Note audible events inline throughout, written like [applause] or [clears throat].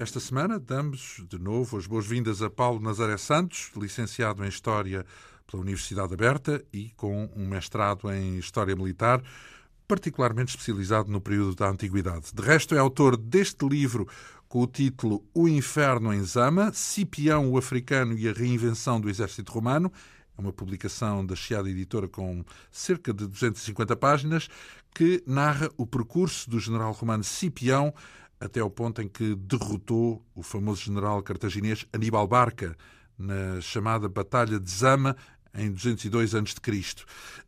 Esta semana damos de novo as boas-vindas a Paulo Nazaré Santos, licenciado em História pela Universidade Aberta e com um mestrado em História Militar, particularmente especializado no período da Antiguidade. De resto, é autor deste livro com o título O Inferno em Zama, Cipião o Africano e a Reinvenção do Exército Romano. É uma publicação da Chiada Editora com cerca de 250 páginas que narra o percurso do general romano Cipião até ao ponto em que derrotou o famoso general cartaginês Aníbal Barca na chamada Batalha de Zama em 202 a.C.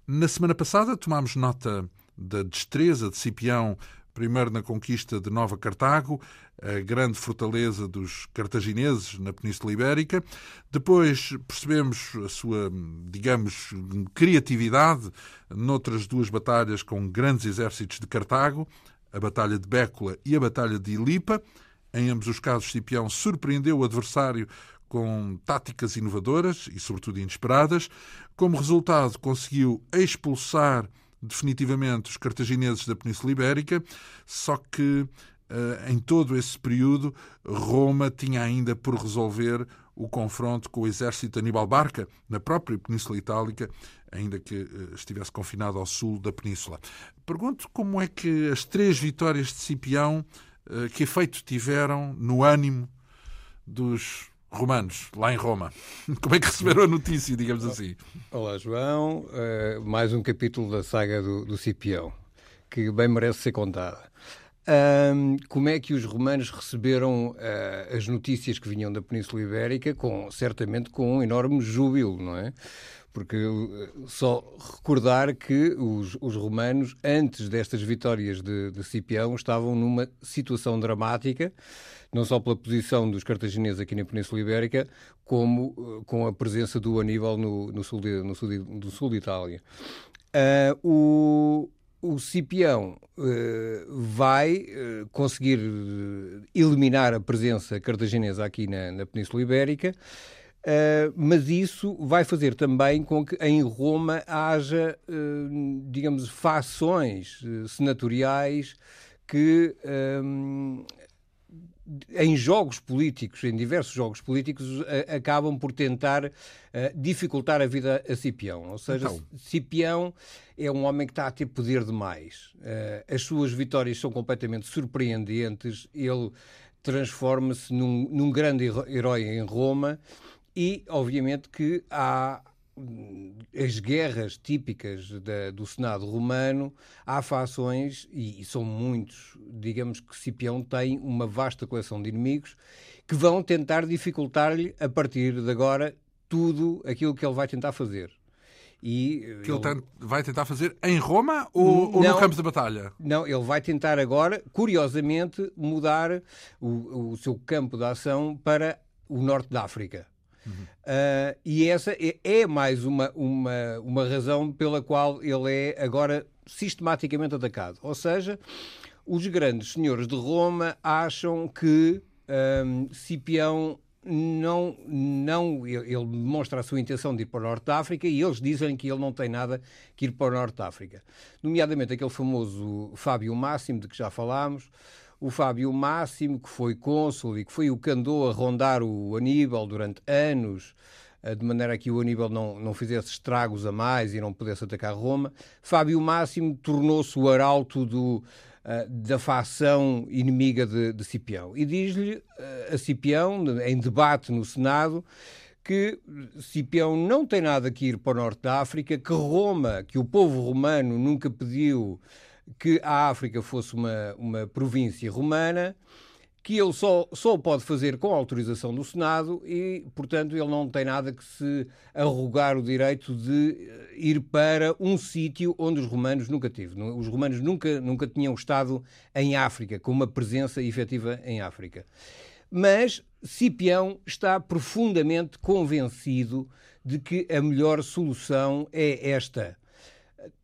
Na semana passada tomámos nota da destreza de Cipião, primeiro na conquista de Nova Cartago, a grande fortaleza dos cartagineses na Península Ibérica. Depois percebemos a sua, digamos, criatividade noutras duas batalhas com grandes exércitos de Cartago, a Batalha de Bécula e a Batalha de Ilipa. Em ambos os casos, Cipião surpreendeu o adversário com táticas inovadoras e, sobretudo, inesperadas. Como resultado, conseguiu expulsar definitivamente os cartagineses da Península Ibérica, só que eh, em todo esse período, Roma tinha ainda por resolver o confronto com o exército de Aníbal Barca, na própria Península Itálica, ainda que eh, estivesse confinado ao sul da península. Pergunto como é que as três vitórias de Cipião, eh, que efeito tiveram no ânimo dos romanos, lá em Roma. [laughs] Como é que receberam a notícia, digamos assim? Olá, João. Uh, mais um capítulo da saga do, do Cipião, que bem merece ser contada. Um, como é que os romanos receberam uh, as notícias que vinham da Península Ibérica? Com, certamente com um enorme júbilo, não é? Porque só recordar que os, os romanos, antes destas vitórias de, de Cipião, estavam numa situação dramática não só pela posição dos cartagineses aqui na Península Ibérica, como uh, com a presença do Aníbal no, no, sul, de, no sul, de, sul de Itália. Uh, o, o Cipião uh, vai uh, conseguir eliminar a presença cartaginesa aqui na, na Península Ibérica, uh, mas isso vai fazer também com que em Roma haja, digamos, fações senatoriais que em jogos políticos, em diversos jogos políticos, acabam por tentar uh, dificultar a vida a Cipião. Ou seja, então. Cipião é um homem que está a ter poder demais. Uh, as suas vitórias são completamente surpreendentes. Ele transforma-se num, num grande herói em Roma e, obviamente, que há as guerras típicas da, do Senado romano, há fações, e, e, são muitos, digamos que Cipião tem uma vasta coleção de inimigos que vão tentar dificultar-lhe, a partir de agora, tudo aquilo que ele vai tentar fazer. E que ele, ele vai tentar fazer em Roma ou, ou, no campo de batalha? Não, ele vai tentar agora, curiosamente, mudar o, o seu campo de ação para o norte da África. Uhum. Uh, e essa é, é, mais uma, uma, uma razão pela qual ele é agora sistematicamente atacado. Ou seja, os grandes senhores de Roma acham que um, Cipião não, não ele demonstra a sua intenção de ir para o Norte da África e eles dizem que ele não tem nada que ir para o Norte da África. Nomeadamente aquele famoso Fábio Máximo, de que já falámos, o Fábio Máximo, que foi cônsul e que foi o que andou a rondar o Aníbal durante anos, eh, de maneira que o Aníbal não, não fizesse estragos a mais e não pudesse atacar Roma. Fábio Máximo tornou-se o arauto do, uh, da facção inimiga de, de Cipião. E diz-lhe uh, a Cipião, em debate no Senado, que Cipião não tem nada que ir para o norte da África, que Roma, que o povo romano nunca pediu que a África fosse uma, uma província romana, que ele só, só pode fazer com autorização do Senado e, portanto, ele não tem nada que se arrogar o direito de eh, ir para um sítio onde os romanos nunca teve. Os romanos nunca, nunca tinham estado em África, com uma presença efetiva em África. Mas Cipião está profundamente convencido de que a melhor solução é esta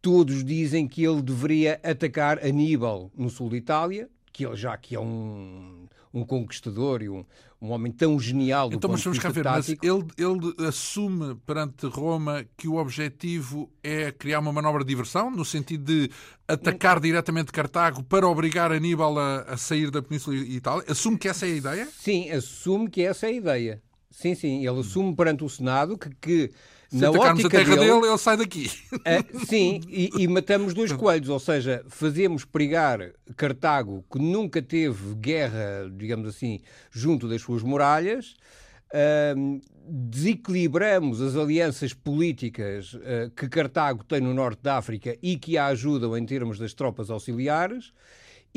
todos dizem que ele deveria atacar Aníbal no sul de Itália, que ele já que é um, um conquistador e um, um homem tão genial do então, ponto mas de vista ver, tático. Mas ele, ele assume perante Roma que o objetivo é criar uma manobra de diversão, no sentido de atacar diretamente Cartago para obrigar Aníbal a, a sair da Península Itália? Assume que essa é a ideia? Sim, assume que essa é a ideia. Sim, sim, ele assume perante o Senado que, que se na atacarmos a terra dele, dele, ele sai daqui. Uh, [laughs] sim, e, e, matamos dois coelhos, ou seja, fazemos perigar Cartago, que nunca teve guerra, digamos assim, junto das suas muralhas, uh, desequilibramos as alianças políticas uh, que Cartago tem no norte da África e que a ajudam em termos das tropas auxiliares,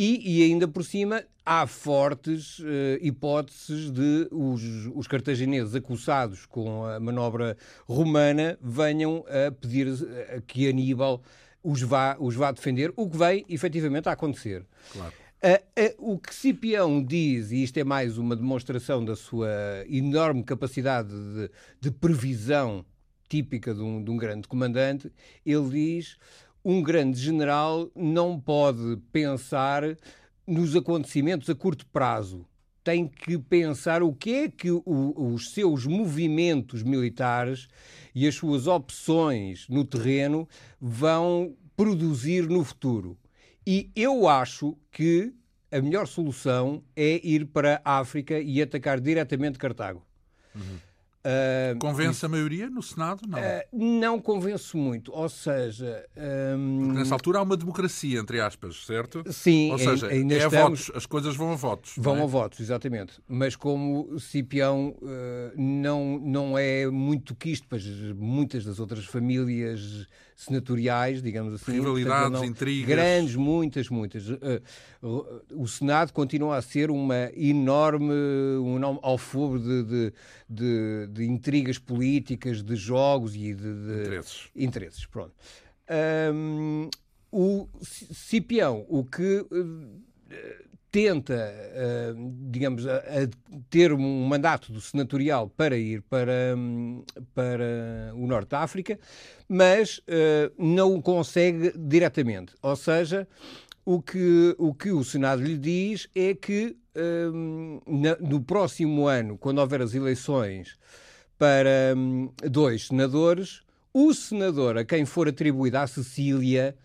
e, e, ainda por cima há fortes uh, hipóteses de os, os, cartagineses acusados com a manobra romana venham a pedir uh, que Aníbal os vá, os vá defender, o que vem efetivamente a acontecer. Claro. Uh, o que Cipião diz, e isto é mais uma demonstração da sua enorme capacidade de, de previsão típica de um, de um grande comandante, ele diz um grande general não pode pensar nos acontecimentos a curto prazo. Tem que pensar o que é que o, os seus movimentos militares e as suas opções no terreno vão produzir no futuro. E eu acho que a melhor solução é ir para a África e atacar diretamente Cartago. Uhum. Uh, Convence a maioria no Senado? Não. Uh, não convence muito. Ou seja. Um... nessa altura há uma democracia, entre aspas, certo? Sim, Ou seja, ainda é estamos... votos, as coisas vão a votos. Vão é? a votos, exatamente. Mas como Cipião uh, não, não é muito quisto, pois muitas das outras famílias senatoriais, digamos assim. Rivalidades, não, intrigas. Grandes, muitas, muitas. o Senado continua a ser uma enorme, um enorme alfobre de, de, de de intrigas políticas, de jogos e de, interesses. interesses. Pronto. Um, o Cipião, o que uh, tenta, uh, digamos, a, a, ter um mandato do senatorial para ir para, um, para o Norte da África, mas uh, não o consegue diretamente. Ou seja, o que, o que o Senado lhe diz é que um, na, no próximo ano, quando houver as eleições para um, dois senadores, o senador a quem for atribuída a Sicília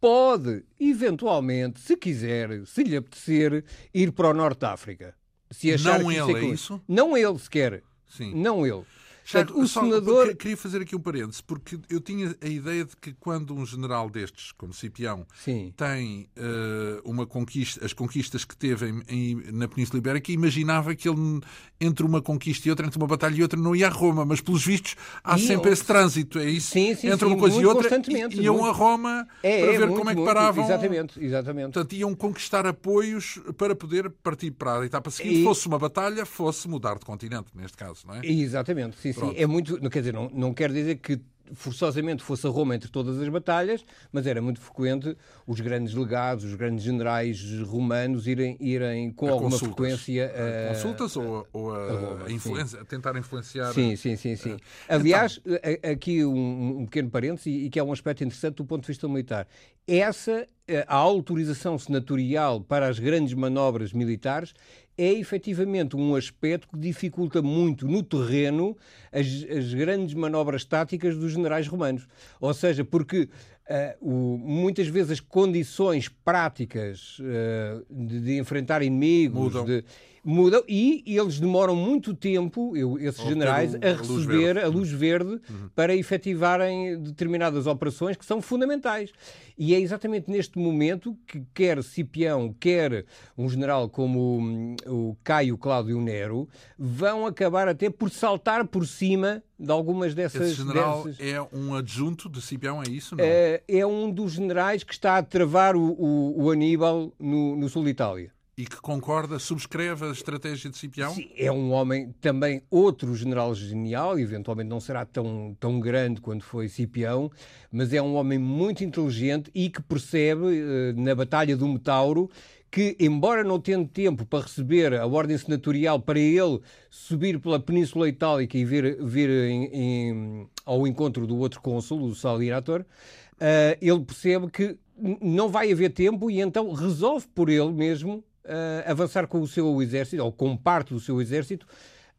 pode, eventualmente, se quiser, se lhe apetecer, ir para o Norte da África. Se achar não que ele, é, é isso? Não ele sequer. Sim. Não ele. Portanto, o senador... Queria fazer aqui um parênteses, porque eu tinha a ideia de que quando um general destes, como Cipião, Sim. tem uh, uma conquista, as conquistas que teve em, em, na Península Ibérica, imaginava que ele, entre uma conquista e outra, entre uma batalha e outra, não ia a Roma, mas pelos vistos há e sempre eu... esse trânsito, é isso? Sim, sim, entre sim, uma coisa e outra, e, iam muito... a Roma é, para é, ver muito, como é que paravam. Exatamente, exatamente. Portanto, iam conquistar apoios para poder partir para a etapa seguinte, e... fosse uma batalha, fosse mudar de continente, neste caso, não é? Exatamente, sim, Pronto. É muito quer dizer, não, não quer dizer que forçosamente fosse a Roma entre todas as batalhas, mas era muito frequente os grandes legados, os grandes generais romanos irem, irem com a alguma consultas. frequência a, consultas a, ou, ou a, a, Roma, influência, tentar influenciar. Sim, sim, sim, sim. Aliás, então... aqui um, um pequeno parênteses e, e que é um aspecto interessante do ponto de vista militar. Essa a autorização senatorial para as grandes manobras militares é efetivamente um aspecto que dificulta muito no terreno as, as grandes manobras táticas dos generais romanos. Ou seja, porque Uh, o, muitas vezes as condições práticas uh, de, de, enfrentar inimigos de, mudam e, eles demoram muito tempo, eu, esses Ou generais, um, a receber a luz verde, luz verde uhum. para efetivarem determinadas operações que são fundamentais. E é exatamente neste momento que quer Cipião, quer um general como hum, o Caio Cláudio Nero, vão acabar até por saltar por cima de algumas dessas... Esse general dessas... é um adjunto de Cipião, é isso? Não? É, é um dos generais que está a travar o, o, o Aníbal no, no sul de Itália e que concorda, subscreve a estratégia de Cipião? Sim, é um homem também, outro general genial, eventualmente não será tão, tão grande quanto foi Cipião, mas é um homem muito inteligente e que percebe, eh, na Batalha do Metauro, que, embora não tendo tempo para receber a ordem senatorial para ele subir pela Península Itálica e vir, vir em, em, ao encontro do outro cônsul, o Salirator, uh, ele percebe que não vai haver tempo e então resolve por ele mesmo uh, avançar com o seu exército, ou com parte do seu exército,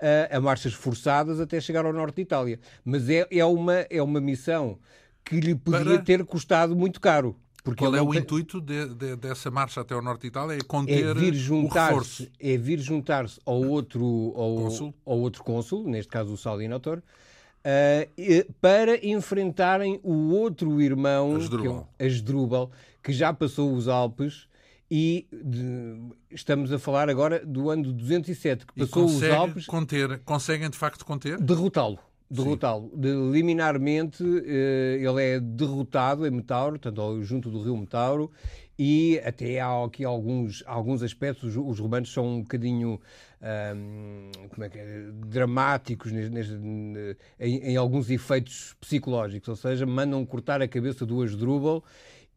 uh, a marchas forçadas até chegar ao norte de Itália. Mas é, é, uma, é uma missão que lhe podia Para... ter custado muito caro. Porque Qual é o tem... intuito de, de, dessa marcha até ao norte de Itália? É conter é vir juntar o reforço. É vir juntar-se ao outro, ao, cônsul. ao outro cônsul, neste caso o Salinator, uh, para enfrentarem o outro irmão, Asdrúbal. que, é Asdrúbal, que já passou os Alpes e de, estamos a falar agora do ano de 207, que passou os Alpes. Conter, conseguem de facto conter? Derrotá-lo derrotá-lo. De, liminarmente, eh, ele é derrotado em Metauro, portanto, junto do rio Metauro, e até há aqui alguns, alguns aspectos, os, os romanos são um bocadinho como é que é, dramáticos neste, em, em, alguns efeitos psicológicos, ou seja, mandam cortar a cabeça do Asdrúbal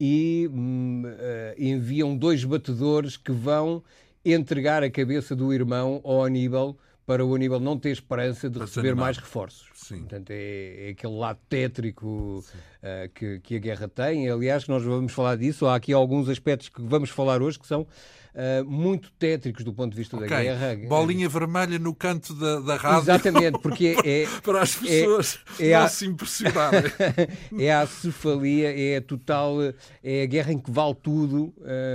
e uh, enviam dois batedores que vão entregar a cabeça do irmão ao Aníbal para o Aníbal não ter esperança de receber mais reforços. Sim. Portanto, é, é, aquele lado tétrico uh, que, que, a guerra tem. Aliás, nós vamos falar disso. Há aqui alguns aspectos que vamos falar hoje que são uh, muito tétricos do ponto de vista okay. da guerra. Bolinha vermelha no canto da, da rádio. Exatamente, porque é. [laughs] Para as pessoas é, é não a... se impressionarem. [laughs] é a cefalia, é a total. É a guerra em que vale tudo.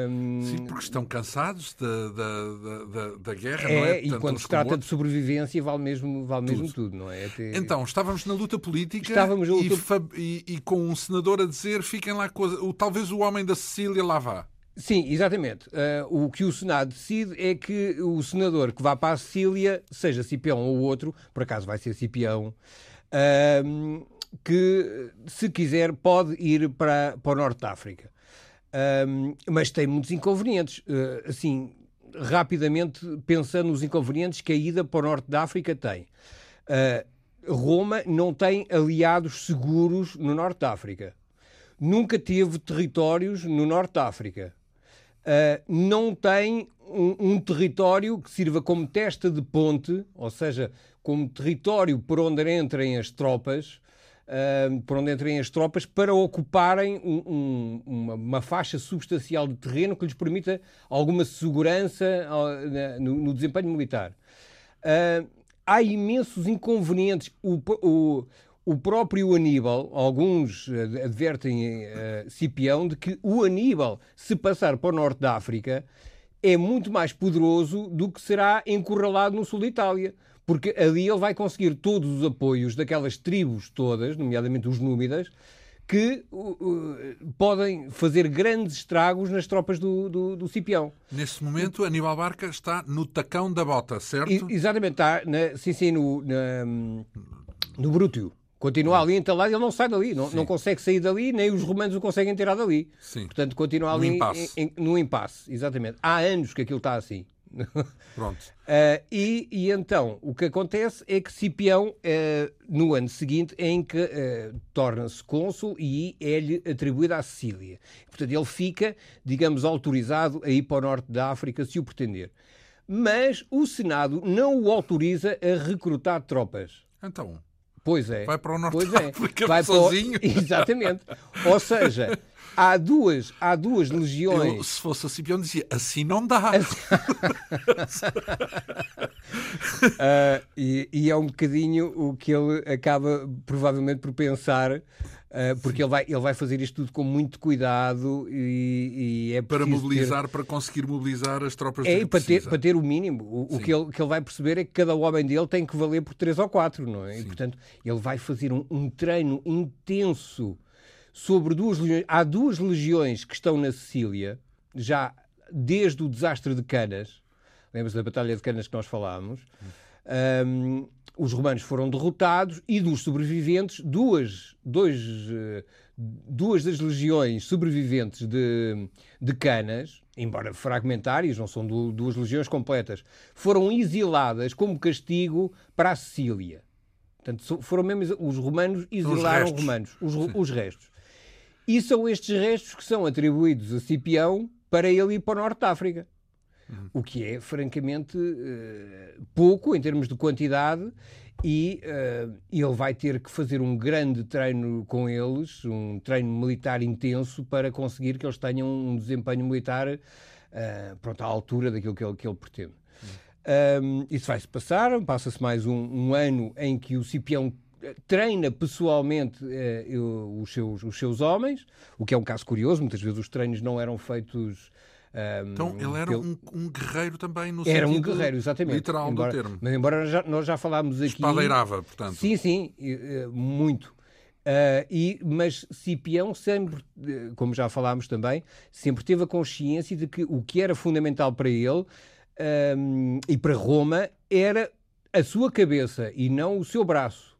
Um... Sim, porque estão cansados da, da, da, da guerra, é, não é? E quando se trata de sobrevivência, vale mesmo, vale tudo. mesmo tudo, não é? Até... Então, estávamos na luta política estávamos na luta... E, e, e, com um senador a dizer fiquem lá, com a... talvez o homem da Sicília lá vá. Sim, exatamente. Uh, o que o Senado decide é que o senador que vá para a Sicília, seja Cipião ou outro, por acaso vai ser Cipião, uh, que se quiser pode ir para, para o Norte da África. Uh, mas tem muitos inconvenientes. assim, rapidamente pensando nos inconvenientes que a ida para o Norte da África tem. Roma não tem aliados seguros no Norte da África. Nunca teve territórios no Norte da África uh, não tem um, um, território que sirva como testa de ponte, ou seja, como território por onde entrem as tropas, uh, por onde entrem as tropas, para ocuparem um, um, uma, uma, faixa substancial de terreno que lhes permita alguma segurança uh, no, no, desempenho militar. há imensos inconvenientes. O, o, o próprio Aníbal, alguns eh, advertem uh, Cipião de que o Aníbal, se passar para o norte da África, é muito mais poderoso do que será encurralado no sul da Itália. Porque ali ele vai conseguir todos os apoios daquelas tribos todas, nomeadamente os Númidas, que uh, podem fazer grandes estragos nas tropas do, do, do, Cipião. Nesse momento, Aníbal Barca está no tacão da bota, certo? Exatamente, está, na, sim, sim, no, na, no. Continua ali entalado, ele não sai dali, não, não consegue sair dali, nem os romanos o conseguem tirar dali. Sim. Portanto, continua ali no impasse. Em, em, no impasse, exatamente. Há anos que aquilo está assim. [laughs] Pronto. Uh, e, e, então, o que acontece é que Cipião, uh, no ano seguinte, em que uh, torna-se cônsul e é-lhe atribuída a Sicília. Portanto, ele fica, digamos, autorizado a ir para o norte da África se o pretender. Mas o Senado não o autoriza a recrutar tropas. Então. Pois é. Vai para o Norte pois [laughs] é. África Vai sozinho. Para o... [laughs] Exatamente. Ou seja, há duas, há duas legiões. Eu, se fosse a Cipião, dizia assim não dá. uh, [laughs] e, e, é um bocadinho o que ele acaba provavelmente por pensar porque ele vai, ele vai fazer isto tudo com muito cuidado e, e é Para mobilizar, ter... para conseguir mobilizar as tropas É, para ter, para ter o mínimo. O, o, que ele, que ele vai perceber é que cada homem dele tem que valer por três ou quatro, não é? Sim. E, portanto, ele vai fazer um, um treino intenso sobre duas legiões. Há duas legiões que estão na Sicília, já desde o desastre de Canas. Lembra-se da Batalha de Canas que nós falámos? Um, os romanos foram derrotados e dos sobreviventes, duas, dois, eh, duas das legiões sobreviventes de, de Canas, embora fragmentárias, não são duas legiões completas, foram exiladas como castigo para a Sicília. Portanto, foram mesmo os romanos exilaram os, os romanos, os, os restos. E são estes restos que são atribuídos a Cipião para ele ir para o Norte de África. Uhum. O que é, francamente, uh, pouco em termos de quantidade, e uh, ele vai ter que fazer um grande treino com eles, um treino militar intenso, para conseguir que eles tenham um desempenho militar uh, pronto, à altura daquilo que ele, que ele pretende. Um, isso vai-se passar, passa-se mais um, um, ano em que o Cipião treina pessoalmente uh, os, seus, os seus homens, o que é um caso curioso, muitas vezes os treinos não eram feitos um, então ele era um, um, guerreiro também no era um guerreiro, exatamente. literal embora, do termo. Mas embora já, nós já falámos aqui... Espadeirava, portanto. Sim, sim, muito. Uh, e, mas Cipião sempre, como já falámos também, sempre teve a consciência de que o que era fundamental para ele um, e para Roma era a sua cabeça e não o seu braço.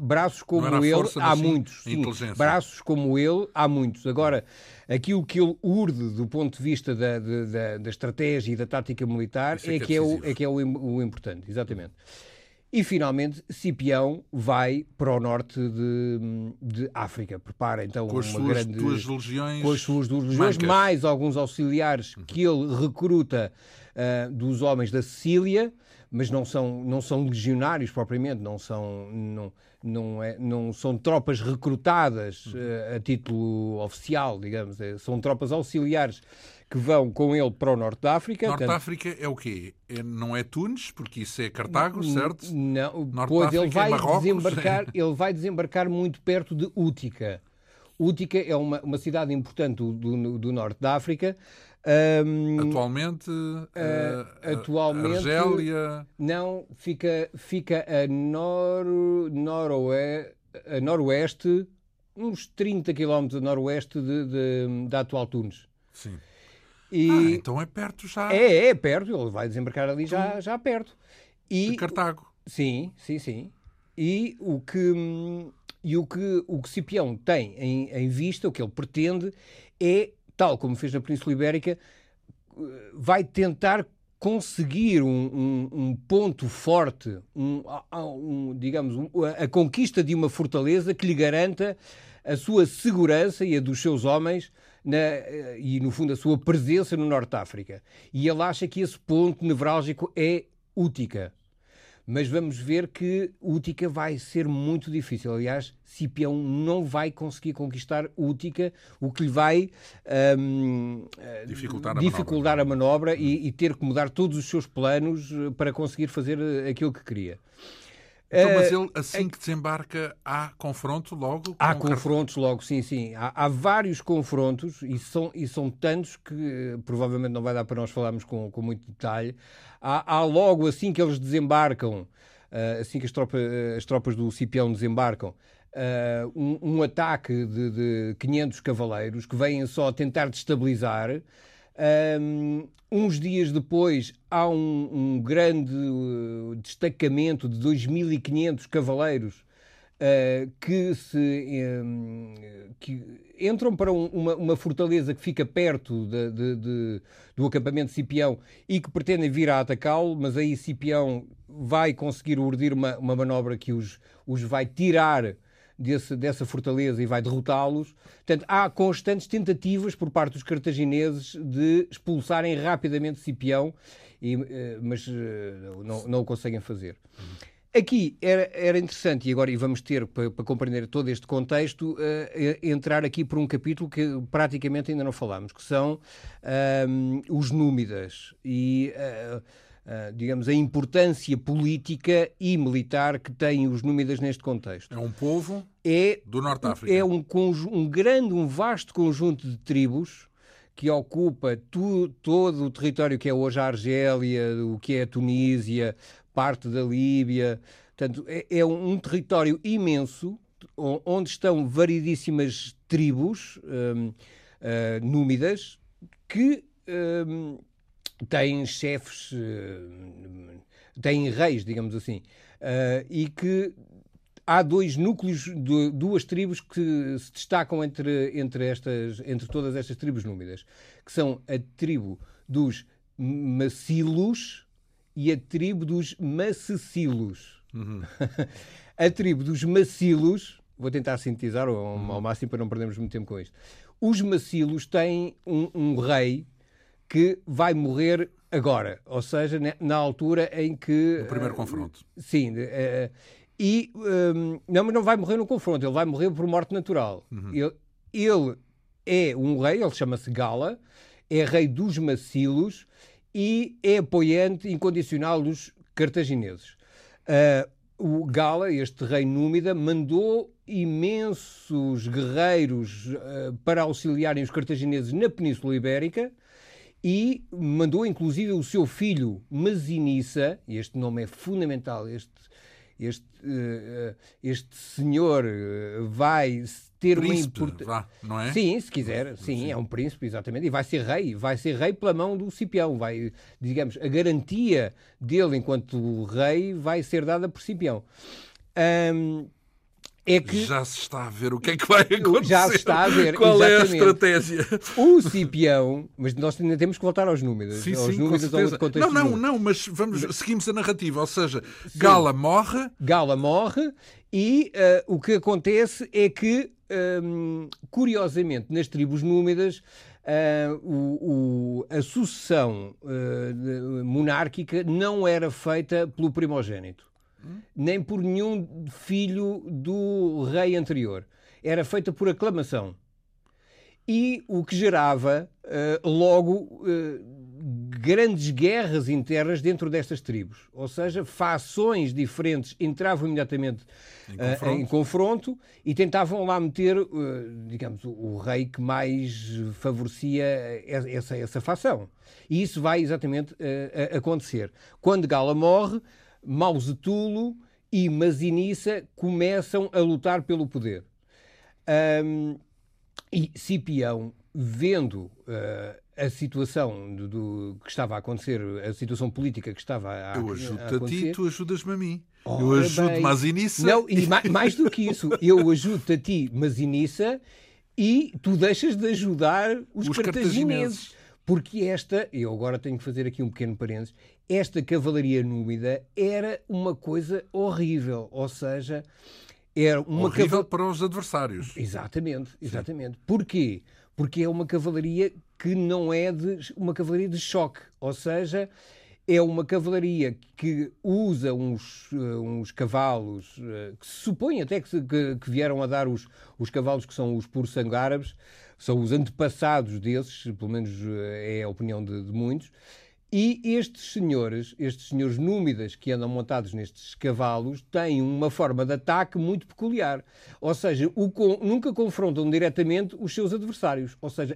Braços como ele há muitos. Sim, braços como ele há muitos. Agora, aquilo que ele urde do ponto de vista da, da, da estratégia e da tática militar é, é, que é, o, é que é o, o importante, exatamente. E finalmente Cipião vai para o norte de, de África. Prepara então com as uma suas grande. Duas legiões com as suas duas legiões, mancas. mais alguns auxiliares uhum. que ele recruta uh, dos homens da Sicília mas não são, não são legionários propriamente, não são, não, não, é, não são tropas recrutadas uh, a título oficial, digamos, é, são tropas auxiliares que vão com ele para o Norte da África. Norte da África é o quê? É, não é Tunis, porque isso é Cartago, certo? Não, Norte pois ele é vai, é desembarcar, [laughs] ele vai desembarcar muito perto de Útica. Útica é uma, uma cidade importante do, do, do norte da África, um, atualmente, uh, atualmente Argélia. Não, fica, fica a, nor, noroeste, a noroeste, uns 30 km a noroeste de, de, da atual Tunis. Sim. E ah, então é perto já. É, é perto, ele vai desembarcar ali já, já perto. E, de Cartago. Sim, sim, sim. E o que, e o que o que Cipião tem em, em vista, o que ele pretende, é tal como fez na Península Ibérica, vai tentar conseguir um, um, um ponto forte, um, digamos, a conquista de uma fortaleza que lhe garanta a sua segurança e a dos seus homens na, e, no fundo, a sua presença no Norte de África. E ele acha que esse ponto nevrálgico é Útica mas vamos ver que Útica vai ser muito difícil. Aliás, Cipião não vai conseguir conquistar Útica, o que lhe vai um, dificultar, a dificultar manobra, a manobra e, e, ter que mudar todos os seus planos eh, para conseguir fazer eh, aquilo que queria. Então, mas eh, ele, assim que desembarca, há confronto logo? Há confrontos logo, sim, sim. Há, há, vários confrontos e são, e são tantos que provavelmente não vai dar para nós falarmos com, com muito detalhe. Há, há logo, assim que eles desembarcam, uh, assim que as, tropa, as tropas do Cipião desembarcam, uh, um, um, ataque de, de 500 cavaleiros que vêm só tentar destabilizar. Um, uns dias depois há um, um grande uh, destacamento de 2.500 cavaleiros uh, que, se, um, que entram para um, uma, uma, fortaleza que fica perto de, de, de, do acampamento de Cipião e que pretendem vir a atacá-lo, mas aí Cipião vai conseguir urdir uma, uma manobra que os, os vai tirar desse, dessa fortaleza e vai derrotá-los. Portanto, há constantes tentativas por parte dos cartagineses de expulsarem rapidamente Cipião, e, eh, mas eh, não, não o conseguem fazer. Aqui era, era interessante, e agora e vamos ter, para, para compreender todo este contexto, uh, entrar aqui por um capítulo que praticamente ainda não falámos, que são uh, os Númidas. E Uh, digamos, a importância política e militar que têm os Númidas neste contexto. É um povo é, do Norte África. É um, um grande, um vasto conjunto de tribos que ocupa tu, todo o território que é hoje a Argélia, o que é a Tunísia, parte da Líbia. Portanto, é, é um, um, território imenso onde estão variedíssimas tribos um, uh, ah, númidas que um, têm chefes, uh, têm reis, digamos assim, uh, e que há dois núcleos, duas tribos que se destacam entre, entre, estas, entre todas estas tribos númidas, que são a tribo dos Macilos e a tribo dos Macecilos. Uhum. [laughs] a tribo dos Macilos, vou tentar sintetizar ao, ao, máximo para não perdermos muito tempo com isto. Os Macilos têm um, um rei que vai morrer agora, ou seja, na altura em que. No primeiro confronto. Sim. Uh, e. Um, não, mas não vai morrer no confronto, ele vai morrer por morte natural. Uhum. Ele, ele, é um rei, ele chama-se Gala, é rei dos Macilos e é apoiante incondicional dos cartagineses. Uh, o Gala, este rei númida, mandou imensos guerreiros uh, para auxiliarem os cartagineses na Península Ibérica e mandou inclusive o seu filho Masinissa, e este nome é fundamental, este, este, uh, este senhor vai ter príncipe, uma importância. Não é? Sim, se quiser, sim, sim, é um príncipe, exatamente, e vai ser rei, vai ser rei pela mão do Cipião, vai, digamos, a garantia dele enquanto rei vai ser dada por Cipião. Um, é que já se está a ver o que é que vai acontecer. [laughs] Já se está a ver. Qual exatamente. é a estratégia? O Cipião, mas nós ainda temos que voltar aos números. Sim, aos sim, números certeza. Não, não, não, mas vamos, seguimos a narrativa. Ou seja, sim. Gala morre. Gala morre e uh, o que acontece é que um, curiosamente, nas tribos númidas, uh, o, o, a sucessão uh, monárquica não era feita pelo primogênito? Nem por nenhum filho do rei anterior. Era feita por aclamação. E o que gerava uh, logo grandes guerras internas dentro destas tribos. Ou seja, fações diferentes entravam imediatamente em confronto, uh, em confronto e tentavam lá meter, uh, digamos, o, o, rei que mais favorecia essa, essa fação. E isso vai exatamente uh, acontecer. Quando Gala morre, Mausetulo e Masinissa começam a lutar pelo poder. Um, e Cipião, vendo a situação do, do, que estava a acontecer, a situação política que estava a, eu ajudo a acontecer... a ti, tu ajudas-me a mim. eu ajudo Masinissa. Não, e mais, [laughs] mais do que isso, eu ajudo-te a ti, Masinissa, e tu deixas de ajudar os, os cartagineses. cartagineses. Porque esta, eu agora tenho que fazer aqui um pequeno parênteses, esta cavalaria númida era uma coisa horrível. Ou seja, era uma horrível caval... para os adversários. Exatamente, exatamente. Sim. Porquê? Porque é uma cavalaria que não é de, uma cavalaria de choque, ou seja, é uma cavalaria que usa uns, uh, uns cavalos uh, que se supõe até que, que, que, vieram a dar os, os cavalos que são os puros sangue árabes, são os antepassados desses, pelo menos uh, é a opinião de, de muitos, e estes senhores, estes senhores númidas que andam montados nestes cavalos, têm uma forma de ataque muito peculiar. Ou seja, nunca confrontam diretamente os seus adversários. Ou seja,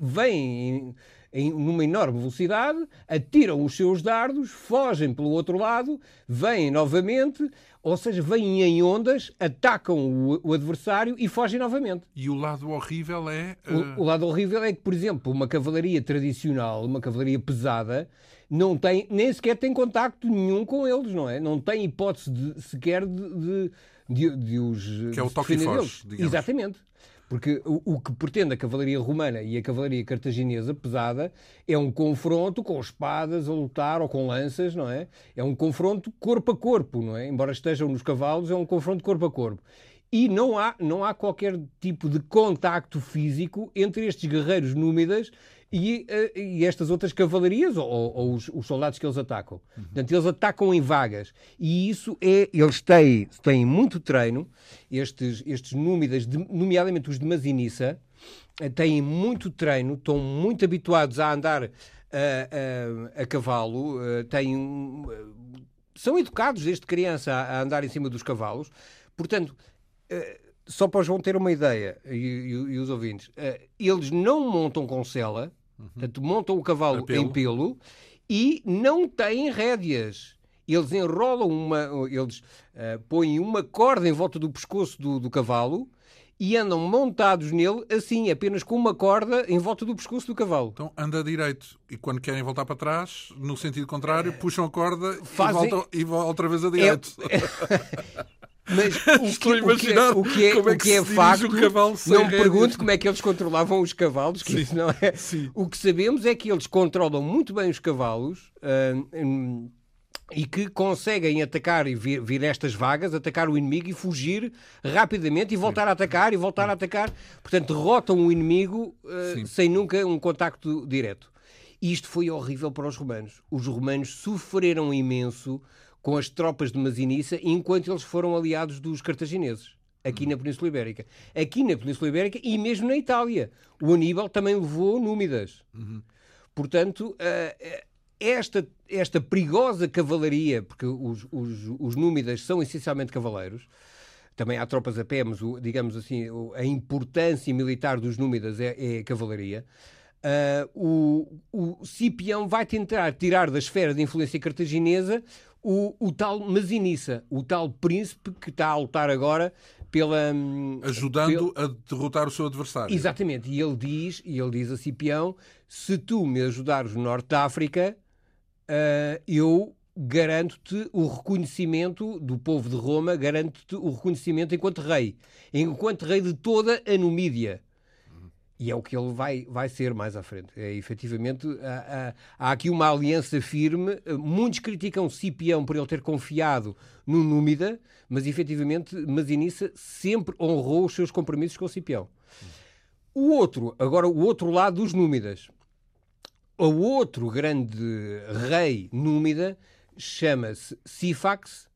vêm em, numa enorme velocidade, atiram os seus dardos, fogem pelo outro lado, vêm novamente, ou seja, vêm em ondas, atacam o, o adversário e fogem novamente. E o lado horrível é. Uh... O, o, lado horrível é que, por exemplo, uma cavalaria tradicional, uma cavalaria pesada, não tem, nem sequer tem contacto nenhum com eles, não é? Não tem hipótese de, sequer de, de, de, de os. Que é o toque e foge. Exatamente. Porque o, o, que pretende a cavalaria romana e a cavalaria cartaginesa pesada é um confronto com espadas a lutar ou com lanças, não é? É um confronto corpo a corpo, não é? Embora estejam nos cavalos, é um confronto corpo a corpo. E não há, não há qualquer tipo de contacto físico entre estes guerreiros númidas e, uh, e estas outras cavalarias ou, ou os, os, soldados que eles atacam. Uhum. Portanto, eles atacam em vagas. E isso é. Eles têm, têm muito treino, estes, estes númidas, de, nomeadamente os de Masinissa, uh, têm muito treino, estão muito habituados a andar uh, a cavalo, têm. são educados desde criança a, a, andar em cima dos cavalos. Portanto só para o João ter uma ideia, e, e, e os ouvintes, eles não montam com sela, uhum. portanto, montam o cavalo pelo. em pelo e não têm rédeas. Eles enrolam uma. Eles uh, põem uma corda em volta do pescoço do, do cavalo e andam montados nele assim, apenas com uma corda em volta do pescoço do cavalo. Então anda direito e quando querem voltar para trás, no sentido contrário, puxam a corda Fazem... e, voltam, e outra vez a direito. É... [laughs] [laughs] Mas [laughs] o que, o que, é, o que é, como é que, que é facto, não me pergunto como é que eles controlavam os cavalos, que isso não é. Sim. O que sabemos é que eles controlam muito bem os cavalos. Uh, e que conseguem atacar e vir, vir estas vagas, atacar o inimigo e fugir rapidamente e voltar Sim. a atacar e voltar a atacar. Portanto, derrotam o inimigo uh, sem nunca um contacto direto. E isto foi horrível para os romanos. Os romanos sofreram imenso com as tropas de Masinissa enquanto eles foram aliados dos cartagineses aqui na Península Ibérica. Aqui na Península Ibérica e mesmo na Itália. O Aníbal também levou númidas. Uhum. Portanto, uh, esta, esta perigosa cavalaria, porque os, os, os númidas são essencialmente cavaleiros, também há tropas a pé, mas, digamos assim, a importância militar dos númidas é, é cavalaria. Uh, o, o Cipião vai tentar tirar da esfera de influência cartaginesa o, o tal Masinissa, o tal príncipe que está a lutar agora pela hum, ajudando pela... a derrotar o seu adversário. Exatamente, e ele diz, e ele diz a Cipião, se tu me ajudares no norte da África, uh, eu garanto-te o reconhecimento do povo de Roma, garanto-te o reconhecimento enquanto rei, enquanto rei de toda a Numídia. E é o que ele vai, vai ser mais à frente. É, efetivamente, há, há, aqui uma aliança firme. Muitos criticam Cipião por ele ter confiado no Númida, mas efetivamente Masinissa sempre honrou os seus compromissos com Cipião. O outro, agora o outro lado dos Númidas. O outro grande rei númida chama-se Sifax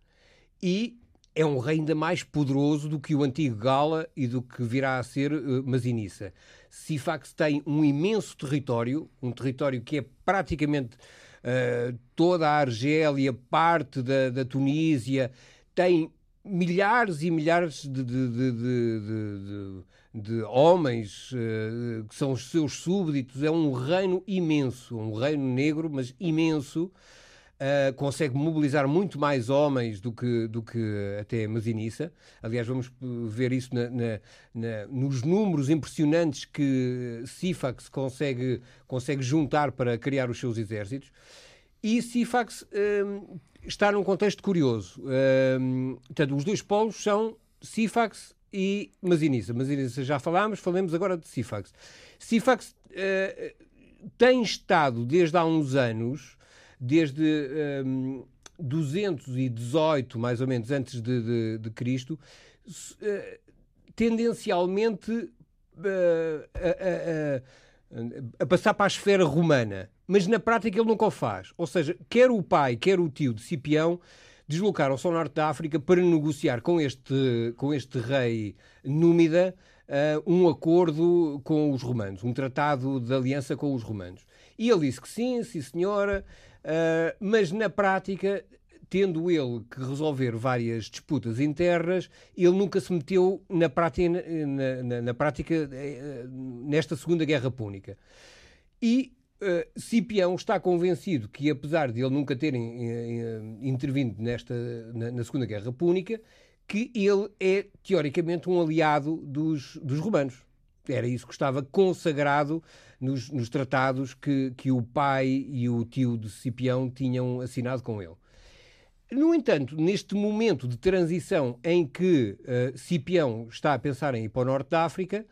e é um rei ainda mais poderoso do que o antigo Gala e do que virá a ser uh, Masinissa. Sifax tem um imenso território, um território que é praticamente uh, toda a Argélia, parte da, da Tunísia, tem milhares e milhares de, de, de, de homens uh, que são os seus súbditos. É um reino imenso, um reino negro, mas imenso. Uh, consegue mobilizar muito mais homens do que, do que até Masinissa. Aliás, vamos ver isso na, na, na, nos números impressionantes que Sifax consegue, consegue juntar para criar os seus exércitos. E Sifax uh, está num contexto curioso. Uh, portanto, os dois polos são Sifax e Masinissa. Masinissa já falámos, falemos agora de Sifax. Sifax tem estado desde há uns anos desde um, 218, mais ou menos, antes de, de, de Cristo, uh, tendencialmente uh, a, a, a, passar para a esfera romana. Mas na prática ele nunca o faz. Ou seja, quer o pai, quer o tio de Cipião deslocaram-se ao norte da África para negociar com este, com este rei Númida uh, um acordo com os romanos, um tratado de aliança com os romanos. E ele disse que sim, sim senhora, Uh, mas na prática, tendo ele que resolver várias disputas internas, ele nunca se meteu na prática, na, na, na prática eh, nesta Segunda Guerra Púnica. E uh, Cipião está convencido que, apesar de ele nunca terem uh, intervindo nesta, na, na, Segunda Guerra Púnica, que ele é, teoricamente, um aliado dos, dos romanos. Era isso que estava consagrado nos, nos tratados que, que o pai e o tio de Cipião tinham assinado com ele. No entanto, neste momento de transição em que uh, Cipião está a pensar em ir para o norte da África,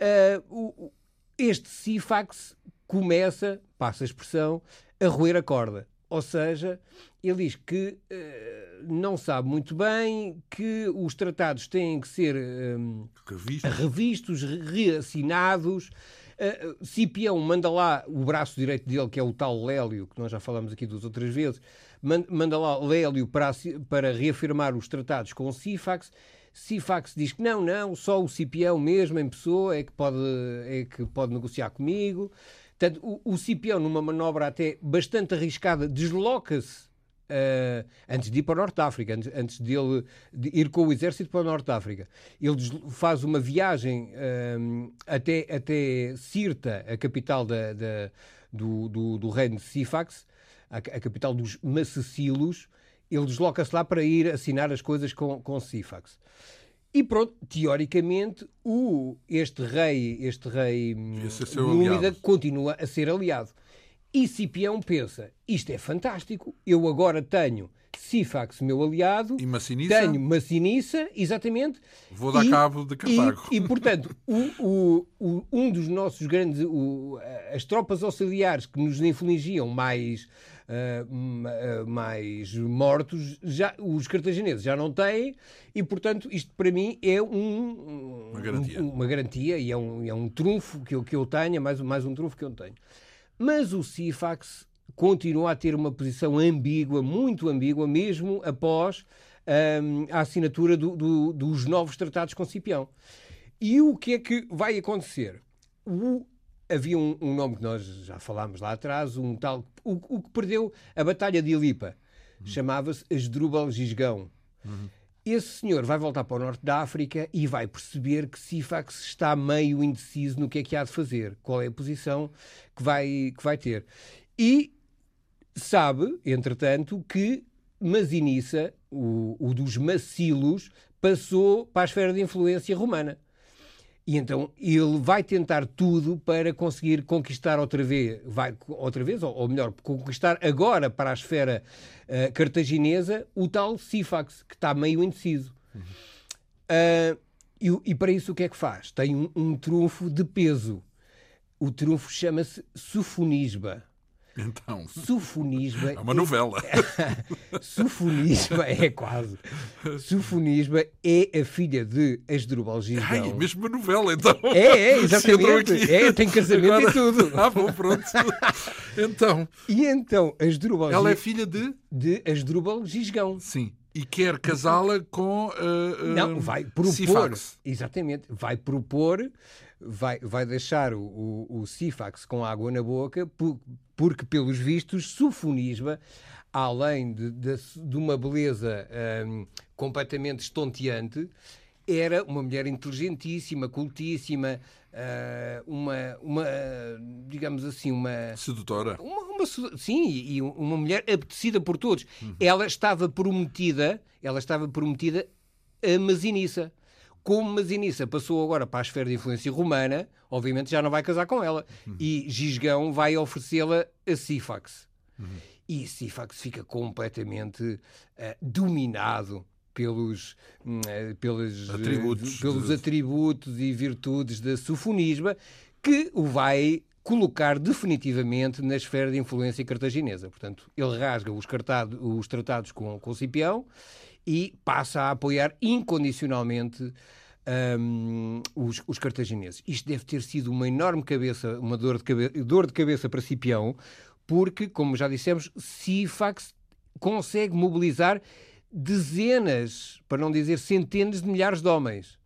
uh, o, este Sifax começa, passa a expressão, a roer a corda. Ou seja, ele diz que uh, não sabe muito bem, que os tratados têm que ser revistos. revistos, reassinados, Uh, Cipião manda lá o braço direito dele, que é o tal Lélio, que nós já falamos aqui duas outras vezes, manda lá Lélio para, para reafirmar os tratados com o Sifax. Sifax diz que não, não, só o Cipião mesmo, em pessoa, é que pode, é que pode negociar comigo. Portanto, o, o Cipião, numa manobra até bastante arriscada, desloca-se Uh, antes de ir para o Norte de África, antes, antes de ele de ir com o exército para o Norte de África. Ele faz uma viagem uh, até, até Sirta, a capital da, da, do, do, do, reino de Sifax, a, a capital dos Macecilos. Ele desloca-se lá para ir assinar as coisas com, com Sifax. E pronto, teoricamente, o, este rei, este rei Númida continua a ser aliado. E Cipião pensa: isto é fantástico, eu agora tenho Sifax, meu aliado, e Massinissa? tenho Massinissa, exatamente. Vou dar e, cabo de Cartago. E, e portanto, o, o, o, um dos nossos grandes. as tropas auxiliares que nos infligiam mais. Uh, mais mortos, já, os cartagineses já não têm, e portanto, isto para mim é um, uma garantia, um, uma garantia e é um, é um trunfo que eu, que eu tenho, mais, mais um trunfo que eu tenho. Mas o Sifax continua a ter uma posição ambígua, muito ambígua, mesmo após um, a assinatura do, do, dos novos tratados com Cipião. E o que é que vai acontecer? O, havia um, um, nome que nós já falámos lá atrás, um tal, o, o que perdeu a Batalha de Ilipa, uhum. chamava-se Asdrubal Gisgão. Uhum. Esse senhor vai voltar para o norte da África e vai perceber que Sifax está meio indeciso no que é que há de fazer, qual é a posição que vai, que vai ter. E sabe, entretanto, que Masinissa, o, o dos Macilos, passou para a esfera de influência romana. E então ele vai tentar tudo para conseguir conquistar outra vez, vai, outra vez ou, ou melhor, conquistar agora para a esfera uh, cartaginesa o tal Sifax, que está meio indeciso. Uhum. Uh, e, e, para isso o que é que faz? Tem um, um trunfo de peso. O trunfo chama-se Sufunisba. Então. Sufonisba. É uma novela. [laughs] Sufonisba é quase. Sufonisba é a filha de Asdrubal Gilgão. Ai, mesmo uma novela, então. É, é, exatamente. É, tem casamento Agora... e tudo. Ah, bom, pronto. Então. E então, Asdrubal Ela é filha de? De Asdrubal Gisgão. Sim. E quer casá-la com. Uh, uh, Não, vai propor. Sifax. Exatamente. Vai propor vai, vai deixar o, o, o Sifax com água na boca, porque, pelos vistos, Sufonisba, além de, de, de uma beleza um, completamente estonteante, era uma mulher inteligentíssima, cultíssima, uh, uma, uma, digamos assim, uma... Sedutora. Uma, uma, sim, e uma mulher apetecida por todos. Uhum. Ela estava prometida, ela estava prometida a Masinissa. Como Masinissa passou agora para a esfera de influência romana, obviamente já não vai casar com ela. Uhum. E Gisgão vai oferecê-la a Sifax. Uhum. E Sifax fica completamente uh, dominado pelos, uh, pelos, atributos, uh, pelos de... atributos e virtudes da sufonisba, que o vai colocar definitivamente na esfera de influência cartaginesa. Portanto, ele rasga os, cartado, os tratados com, com Cipião e passa a apoiar incondicionalmente um, os, os, cartagineses. Isto deve ter sido uma enorme cabeça, uma dor de, cabe dor de cabeça para Cipião, porque, como já dissemos, Sifax consegue mobilizar dezenas, para não dizer centenas de milhares de homens.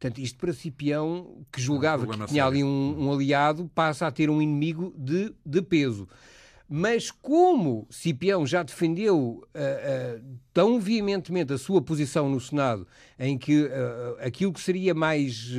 Portanto, isto para Cipião, que julgava é um que tinha ali um, um, aliado, passa a ter um inimigo de, de peso. Mas como Cipião já defendeu uh, uh, tão veementemente a sua posição no Senado, em que uh, aquilo que seria mais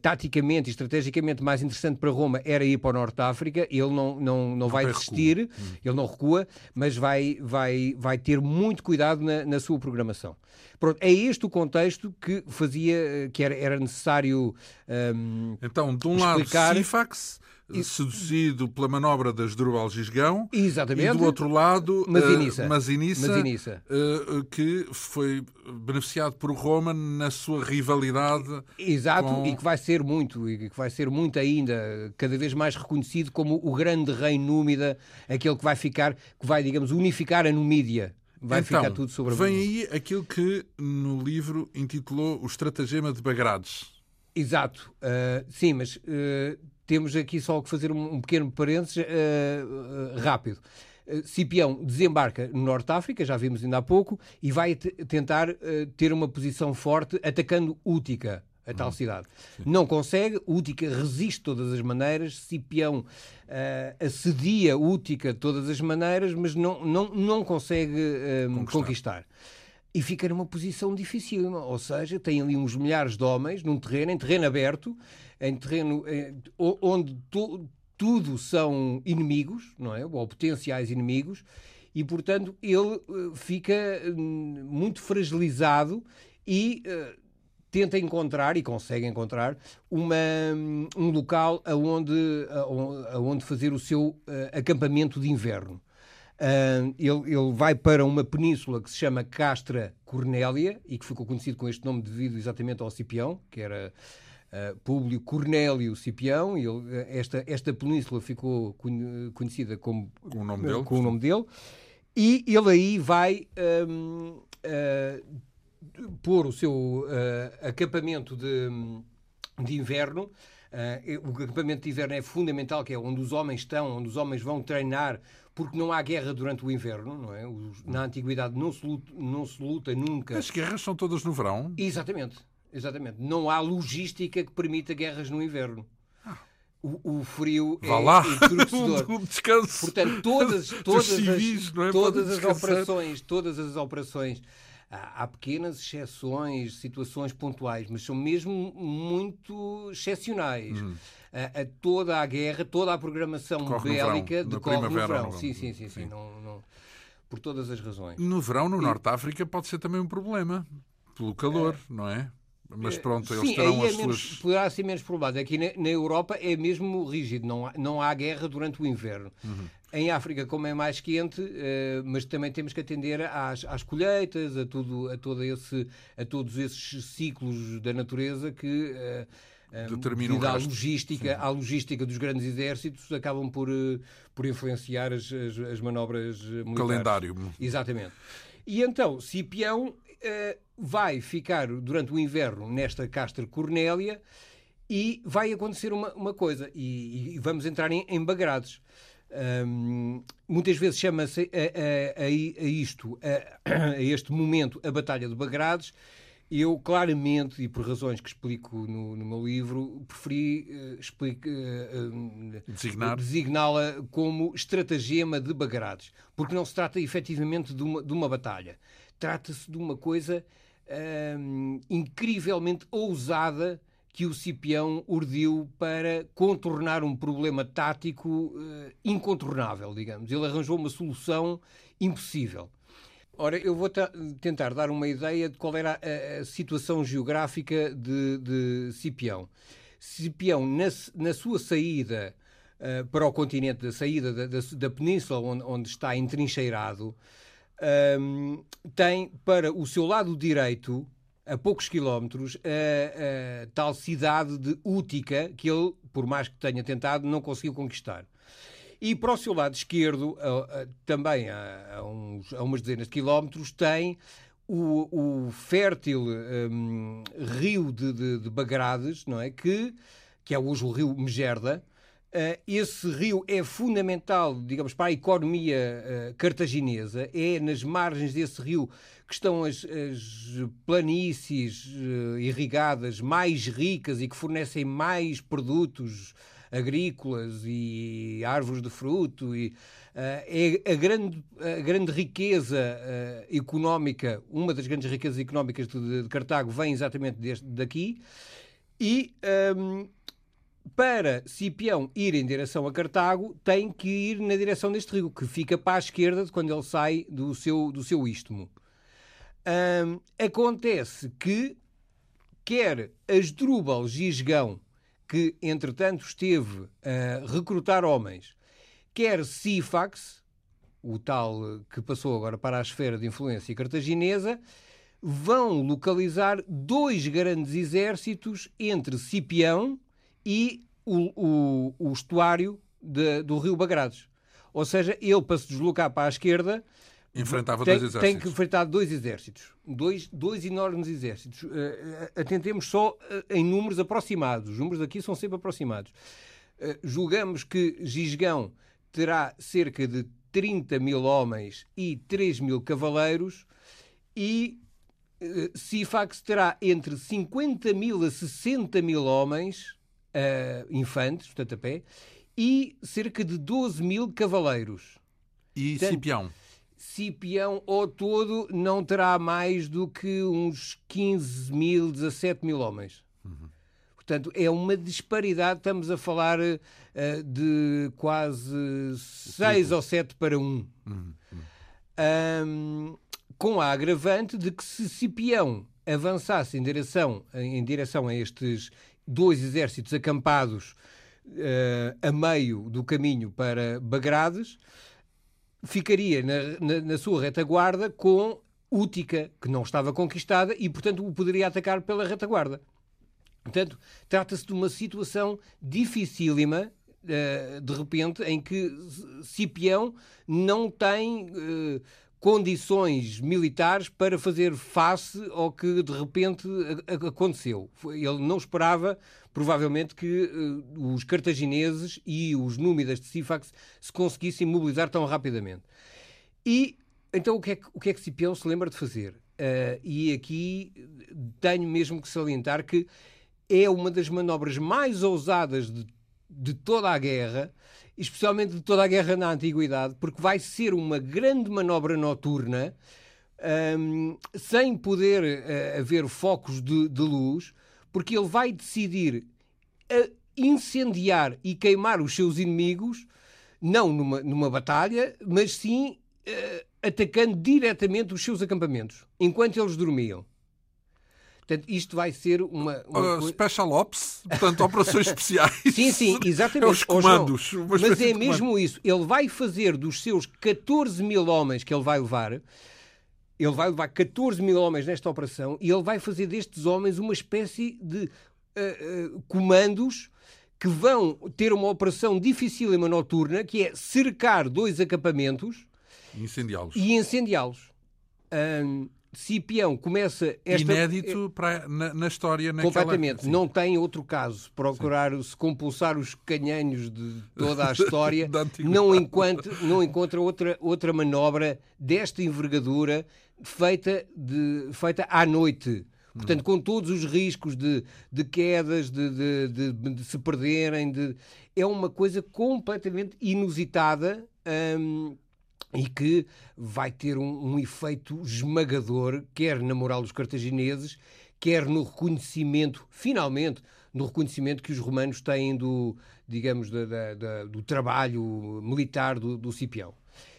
taticamente e estrategicamente mais interessante para Roma era ir para o Norte da África, ele não, não, não, vai desistir, hum. ele não recua, mas vai, vai, vai ter muito cuidado na, na sua programação. Pronto, é este o contexto que fazia que era, era necessário um, então, de um explicar... lado, Sifax seduzido pela manobra das Drubal Gisgão. Exatamente. E do outro lado, Masinissa, uh. Uh, que foi beneficiado por Roma na sua rivalidade. Exato, com... e que vai ser muito, e que vai ser muito ainda, cada vez mais reconhecido como o grande rei númida, aquele que vai ficar, que vai, digamos, unificar a Numídia. Vai então, ficar tudo sobre a Vem aí aquilo que no livro intitulou O Estratagema de Bagrades. Exato, uh, sim, mas uh, temos aqui só que fazer um, um pequeno parênteses uh, rápido. Cipião desembarca no Norte de África, já vimos ainda há pouco, e vai tentar ter uma posição forte atacando Útica, a tal uhum. cidade. Sim. Não consegue, Útica resiste de todas as maneiras, Cipião uh, assedia Útica de todas as maneiras, mas não, não, não consegue uh, conquistar. conquistar e fica numa posição difícil, ou seja, tem ali uns milhares de homens num terreno, em terreno aberto, em terreno em, onde tu, tudo são inimigos, não é? Ou potenciais inimigos, e portanto ele uh, fica uh, muito fragilizado e uh, tenta encontrar e consegue encontrar uma, um local aonde, aonde fazer o seu acampamento de inverno. Uh, ele, ele, vai para uma península que se chama Castra Cornélia e que ficou conhecido com este nome devido exatamente ao Cipião, que era uh, Públio Cornélio Cipião. E ele, esta, esta península ficou conhecida como, com o nome dele. Com o nome dele. E ele aí vai um, uh, pôr o seu acampamento de, de inverno. Uh, o acampamento de inverno é fundamental, que é onde os homens estão, onde os homens vão treinar porque não há guerra durante o inverno, não é? Na antiguidade não se luta, não se luta nunca. As guerras são todas no verão? Exatamente, exatamente. Não há logística que permita guerras no inverno. Ah. o, o frio Vá é lá. entorpecedor. [laughs] um descanso. Portanto, todas, todas, civis, as, é? todas as descansar. operações, todas as operações, há, há pequenas exceções, situações pontuais, mas são mesmo muito excepcionais. A, a toda a guerra, toda a programação Decorre bélica decorre no verão. Sim, sim, sim, sim. sim. Não, não- por todas as razões. No verão, no Norte de África, pode ser também um problema. Pelo calor, não é? Mas pronto, eles Sim, terão aí é as menos, suas. poderá ser menos problemático. Aqui na, na Europa é mesmo rígido, não há, não há guerra durante o inverno. Uhum. Em África, como é mais quente, eh, mas também temos que atender às, às colheitas, a, tudo, a, todo esse, a todos esses ciclos da natureza que. eh, eh, Determinam o devido à logística, à logística dos grandes exércitos, acabam por, eh, por influenciar as, as, as manobras eh, militares. Calendário. Exatamente. E então, Cipião eh, vai ficar durante o inverno nesta Castra Cornélia e vai acontecer uma, uma coisa, e, e vamos entrar em, em bagrades. Ahm, muitas vezes chama-se a, a- a- isto, a, [clears throat] a este momento, a Batalha de Bagrades. Eu, claramente, e por razões que explico no, no meu livro, preferi eh, explico, eh, eh, Designar. designá-la como estratagema de Bagrades, porque não se trata efetivamente de uma, de uma batalha. Trata-se de uma coisa hum, incrivelmente ousada que o Cipião urdiu para contornar um problema tático eh, incontornável, digamos. Ele arranjou uma solução impossível. Ora, eu vou ta- tentar dar uma ideia de qual era a, a situação geográfica de, de Cipião. Cipião, na, na sua saída eh, para o continente, da saída da, da- da península onde, onde está entrincheirado, ahm, tem para o seu lado direito, a poucos quilómetros, a, a tal cidade de Útica, que ele, por mais que tenha tentado, não conseguiu conquistar. E para o seu lado esquerdo, a- também a, uns- umas dezenas de quilómetros, tem o, o fértil hum, rio de, de- de Bagrades, não é? que, que é hoje o rio Megerda. Eh, esse rio é fundamental, digamos, para a economia eh, cartaginesa. É nas margens desse rio que estão as, as planícies eh, irrigadas mais ricas e que fornecem mais produtos agrícolas e árvores de fruto e eh, é a grande, a grande riqueza eh, económica, uma das grandes riquezas económicas de, de Cartago vem exatamente deste, daqui e ehm, para Cipião ir em direção a Cartago tem que ir na direção deste rio, que fica para a esquerda de quando ele sai do seu, do seu istmo. Ahm, acontece que quer Asdrúbal Gisgão, que entretanto esteve a recrutar homens, quer Sífax, o tal que passou agora para a esfera de influência cartaginesa, vão localizar dois grandes exércitos entre Cipião e o, o- o estuário de- do rio Bagrades. Ou seja, ele, para se deslocar para a esquerda, Enfrentava tem, dois tem exércitos. que enfrentar dois exércitos. Dois, dois enormes exércitos. Atentemos só eh, em números aproximados. Os números aqui são sempre aproximados. Eh, julgamos que Gisgão terá cerca de 30 mil homens e 3 mil cavaleiros e Sifax terá entre 50 mil a 60 mil homens, eh, infantes, portanto a pé, e cerca de 12 mil cavaleiros. E Portanto, Cipião. Cipião, ao todo, não terá mais do que uns 15 mil, 17 mil homens. Portanto, é uma disparidade. Estamos a falar eh, de quase 6 ou 7 para 1. Ahm, com a agravante de que se Cipião avançasse em direção, em direção a estes dois exércitos acampados eh, a meio do caminho para Bagrades, ficaria na, na- na sua retaguarda com Útica, que não estava conquistada e, portanto, o poderia atacar pela retaguarda. Portanto, trata-se de uma situação dificílima, eh, de repente, em que Cipião não tem eh, condições militares para fazer face ao que de repente aconteceu. Ele não esperava, provavelmente, que eh, os cartagineses e os númidas de Sífax se conseguissem mobilizar tão rapidamente. E então o que é que, o que, é que Cipião se lembra de fazer? Ah, e aqui tenho mesmo que salientar que é uma das manobras mais ousadas de de toda a guerra, especialmente de toda a guerra na Antiguidade, porque vai ser uma grande manobra noturna, um, sem poder uh, haver focos de, de, luz, porque ele vai decidir incendiar e queimar os seus inimigos, não numa, numa batalha, mas sim uh, atacando diretamente os seus acampamentos, enquanto eles dormiam. Portanto, isto vai ser uma. uma... Uh, special Ops, portanto, operações [laughs] especiais. sim, sim, exatamente. É os comandos. Mas é mesmo isso. Ele vai fazer dos seus 14 mil homens que ele vai levar, ele vai levar 14 mil homens nesta operação e ele vai fazer destes homens uma espécie de uh, uh, comandos que vão ter uma operação dificílima noturna, que é cercar dois acampamentos incendiá-los. e incendiá-los. Um, Cipião começa esta... Inédito para, na, na história naquela... Completamente. Não tem outro caso. Procurar Sim. se compulsar os canhanhos de toda a [laughs] história não, [laughs] enquanto, não encontra outra, outra manobra desta envergadura feita, de, feita à noite. Portanto, hum. com todos os riscos de, de quedas, de, de, de, se perderem, de... é uma coisa completamente inusitada. Hum, e que vai ter um, um, efeito esmagador, quer na moral dos cartagineses, quer no reconhecimento, finalmente, no reconhecimento que os romanos têm do, digamos, da, da, da, do trabalho militar do, do Cipião.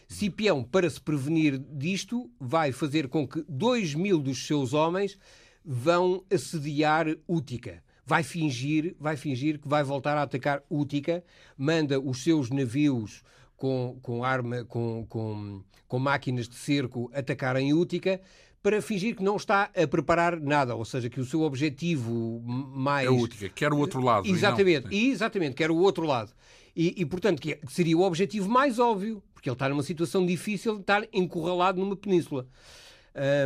Cipião, para se prevenir disto, vai fazer com que dois mil dos seus homens vão assediar Útica. Vai fingir, vai fingir que vai voltar a atacar Útica, manda os seus navios com, com arma, com, com, com máquinas de cerco atacarem Útica para fingir que não está a preparar nada, ou seja, que o seu objetivo mais... É Útica, quer o outro lado. Exatamente, e exatamente, quer o outro lado. E, e, portanto, que seria o objetivo mais óbvio, porque ele está numa situação difícil de estar encurralado numa península.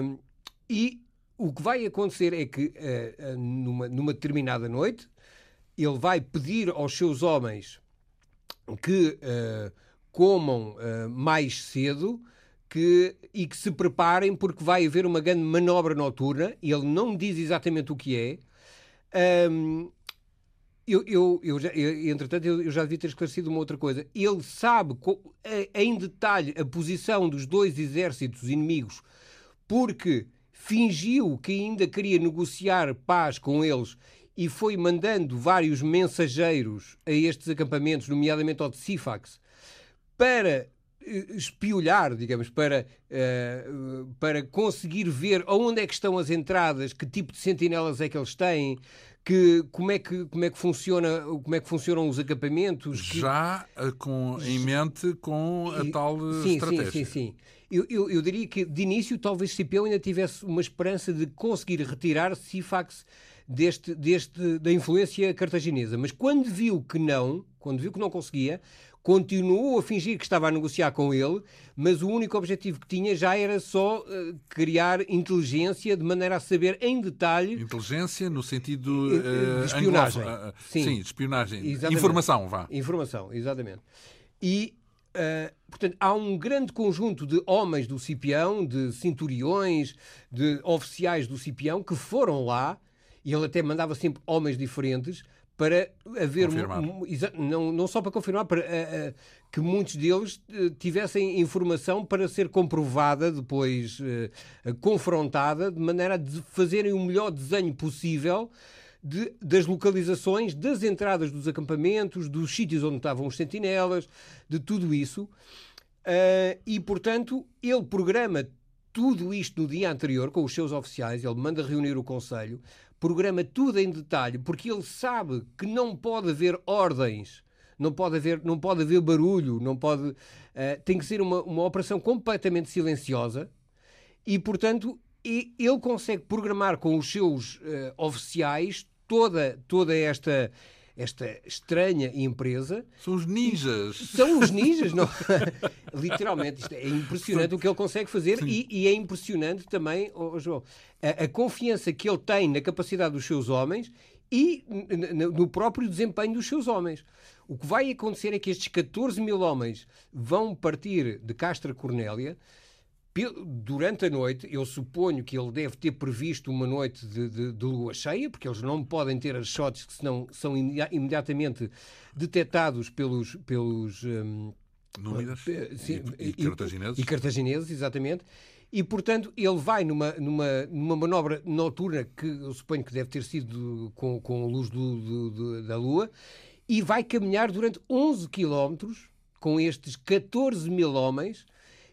Um, e o que vai acontecer é que, uh, numa, numa determinada noite, ele vai pedir aos seus homens que uh, comam uh, mais cedo que, e que se preparem porque vai haver uma grande manobra noturna. Ele não diz exatamente o que é. Um, eu, eu, eu, já, eu, entretanto, eu, já devia ter esclarecido uma outra coisa. Ele sabe em detalhe a posição dos dois exércitos inimigos porque fingiu que ainda queria negociar paz com eles e foi mandando vários mensageiros a estes acampamentos, nomeadamente ao de Sifax, para eh, espiolhar, digamos, para, uh, para conseguir ver onde é que estão as entradas, que tipo de sentinelas é que eles têm, que, como, é que, como, é que funciona, como é que funcionam os acampamentos. Já que... com, em mente com a tal sim, estratégia. Sim, sim, sim. Eu, eu, eu, diria que, de início, talvez Cipeu ainda tivesse uma esperança de conseguir retirar Sifax deste, deste, da influência cartaginesa. Mas quando viu que não, quando viu que não conseguia, continuou a fingir que estava a negociar com ele, mas o único objetivo que tinha já era só uh, criar inteligência de maneira a saber em detalhe. Inteligência no sentido uh, de espionagem. Uh, sim. sim, espionagem. Exatamente. Informação, vá. Informação, exatamente. E Uh, portanto, há um grande conjunto de homens do Cipião, de cinturiões, de oficiais do Cipião, que foram lá, e ele até mandava sempre homens diferentes, para haver um, não, não só para confirmar, para uh, uh, que muitos deles uh, tivessem informação para ser comprovada, depois confrontada, de maneira a fazerem o melhor desenho possível de, das localizações, das entradas dos acampamentos, dos sítios onde estavam os sentinelas, de tudo isso. e, portanto, ele programa tudo isto no dia anterior com os seus oficiais, ele manda reunir o Conselho programa tudo em detalhe, porque ele sabe que não pode haver ordens, não pode haver, não pode haver barulho, não pode. Uh, tem que ser uma, uma operação completamente silenciosa e, portanto, e, ele consegue programar com os seus uh, oficiais toda, toda esta esta estranha empresa. São os ninjas. São os ninjas, não? [laughs] Literalmente, isto é impressionante o que ele consegue fazer e, e, é impressionante também, oh, João, a, a, confiança que ele tem na capacidade dos seus homens e no próprio desempenho dos seus homens. O que vai acontecer é que estes 14 mil homens vão partir de Castra Cornélia durante a noite, eu suponho que ele deve ter previsto uma noite de, de, de lua cheia, porque eles não podem ter as shots que senão são imediatamente detectados pelos. pelos um, Númidas sim, e, e, cartagineses. E, e cartagineses, exatamente. E, portanto, ele vai numa, numa, numa manobra noturna que eu suponho que deve ter sido com, com a luz do, do, da Lua e vai caminhar durante 11 quilómetros com estes 14 mil homens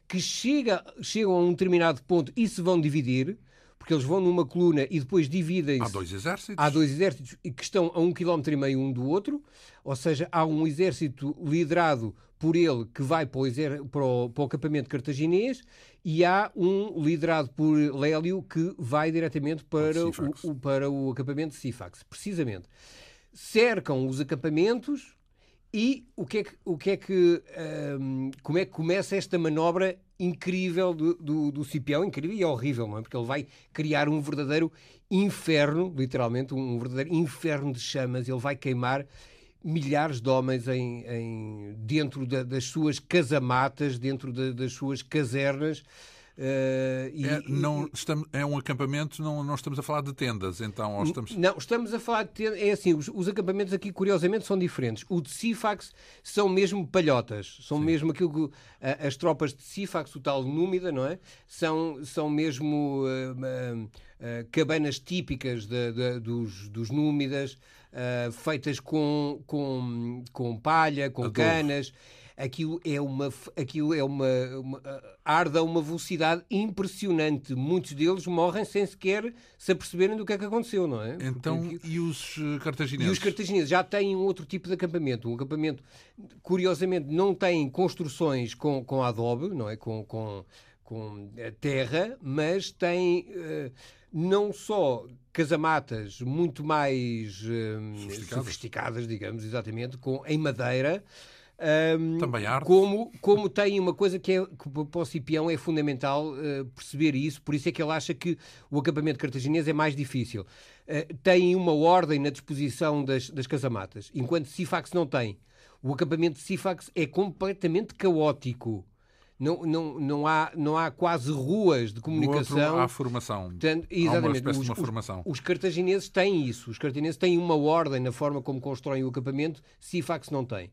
que chega, chegam a um determinado ponto e se vão dividir, porque eles vão numa coluna e depois dividem-se. Há dois exércitos. Há dois exércitos que estão a um quilómetro e meio um do outro, ou seja, há um exército liderado por ele que vai para o, exer... para o, para o acampamento cartaginês e há um liderado por Lélio que vai diretamente para o, o, para o acampamento de Sifax, precisamente. Cercam os acampamentos e o que é que, o que, é que um, como é que começa esta manobra incrível do, do, do Cipião? Incrível e horrível, não é? Porque ele vai criar um verdadeiro inferno, literalmente, um verdadeiro inferno de chamas. Ele vai queimar milhares de homens em, em dentro da, das suas casamatas, dentro da, das suas casernas. Uh, e, é, não, estamos, é um acampamento, não, não estamos a falar de tendas, então? estamos... Não, estamos a falar de tendas. É assim, os, os, acampamentos aqui, curiosamente, são diferentes. O de Sifax são mesmo palhotas, são Sim. mesmo aquilo que uh, as tropas de Sifax, o tal Númida, não é? São, são mesmo uh, cabanas típicas de, de, dos, dos Númidas, feitas com, com, com palha, com Adoro. canas aquilo é uma, aquilo é uma, uma arda a uma velocidade impressionante. Muitos deles morrem sem sequer se aperceberem do que é que aconteceu, não é? Então, Porque, e os eh, cartagineses? E os cartagineses já têm um outro tipo de acampamento. Um acampamento, curiosamente, não tem construções com, com adobe, não é? Com, com, com eh, terra, mas tem uh, não só casamatas muito mais uh, sofisticadas. sofisticadas. digamos, exatamente, com, em madeira, um, Também arte. Como, como tem uma coisa que, é, que para o Cipião é fundamental uh, perceber isso, por isso é que ele acha que o acampamento cartaginês é mais difícil. Uh, tem uma ordem na disposição das, das casamatas, enquanto Sifax não tem. O acampamento de Sifax é completamente caótico. Não, não, não, há, não há quase ruas de comunicação. No outro, há formação. Portanto, exatamente. Há uma os, de formação. Os, os, cartagineses têm isso. Os cartagineses têm uma ordem na forma como constroem o acampamento. Sifax não tem.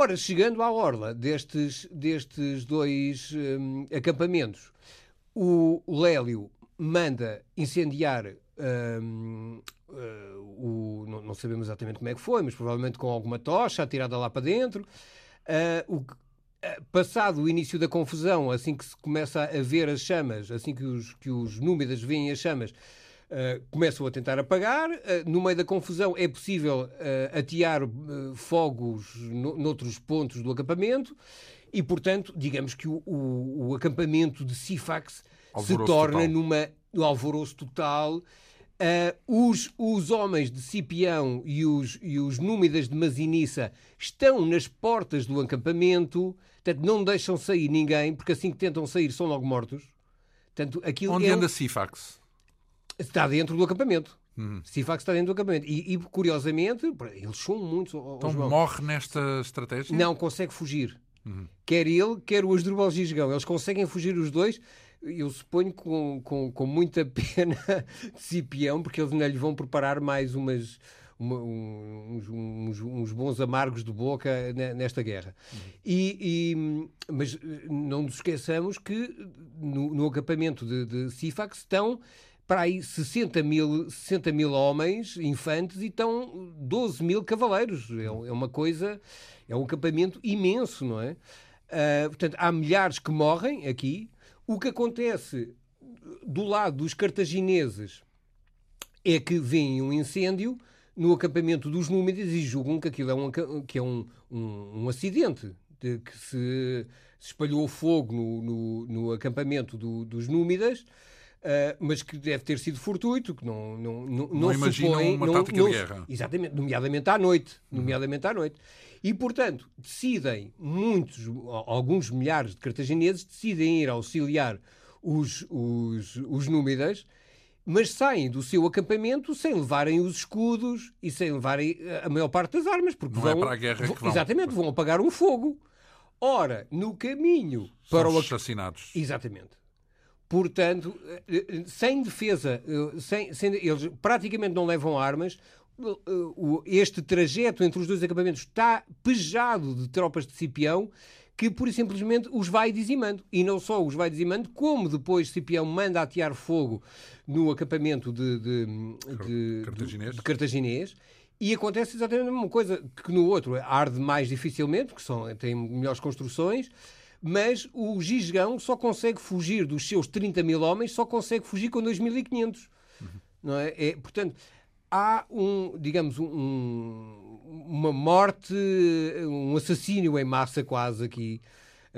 Ora, chegando à orla destes, destes dois um, acampamentos, o Lélio manda incendiar um, uh, o, não, não, sabemos exatamente como é que foi, mas provavelmente com alguma tocha atirada lá para dentro. Uh, o, uh, passado o início da confusão, assim que se começa a ver as chamas, assim que os, que os númidas veem as chamas, Uh, começam a tentar apagar. Uh, no meio da confusão é possível uh, atear fogos no, noutros pontos do acampamento e, portanto, digamos que o, o, o acampamento de Sifax alvoroço se torna total. numa no alvoroço total. os, os homens de Cipião e os, e os númidas de Masinissa estão nas portas do acampamento, portanto, não deixam sair ninguém, porque assim que tentam sair são logo mortos. Portanto, aquilo Onde é anda Sifax? Está dentro do acampamento. Uhum. Sifax está dentro do acampamento. E, e, curiosamente, eles são muitos. Então morre nesta estratégia? Não, consegue fugir. Uhum. Quer ele, quer o Asdrubal Gisgão. Eles conseguem fugir os dois. Eu suponho com, com, com muita [laughs] pena de Cipião, porque eles ainda lhe vão preparar mais umas, uma, uns, uns, uns, bons amargos de boca nesta guerra. Uhum. E, e, mas não nos esqueçamos que no, no acampamento de, de Sifax estão para aí 60 mil, 60 mil homens, infantes, e estão 12 mil cavaleiros. É, é uma coisa, é um acampamento imenso, não é? Uh, portanto, há milhares que morrem aqui. O que acontece do lado dos cartagineses é que vem um incêndio no acampamento dos Númidas e julgam que aquilo é um, que é um, um, um acidente, de que se, se espalhou fogo no, no, no acampamento do, dos Númidas Uh, mas que deve ter sido fortuito, que não, não, não, não, não imagina supõe, uma não, tática não, de guerra. Exatamente, nomeadamente à noite. Uhum. Nomeadamente à noite. E, portanto, decidem muitos, alguns milhares de cartagineses, decidem ir auxiliar os, os, os númidas, mas saem do seu acampamento sem levarem os escudos e sem levarem a maior parte das armas. Porque não vão, é para a guerra vão, que vão. Exatamente, vão apagar um fogo. Ora, no caminho para São o. assassinados. Exatamente. Portanto, eh, eh, sem defesa, eh, sem, sem, eles praticamente não levam armas. Este trajeto entre os dois acampamentos está pejado de tropas de Cipião que, pura e simplesmente, os vai dizimando. E não só os vai dizimando, como depois Cipião manda atear fogo no acampamento de, de, de, Cartaginês. de Cartaginês. E acontece exatamente a mesma coisa que no outro. Arde mais dificilmente, porque são, tem melhores construções, mas o Gisgão só consegue fugir dos seus 30 mil homens, só consegue fugir com 2.500. Uhum. Não é? é? Portanto, há um, digamos, um, uma morte, um assassínio em massa quase aqui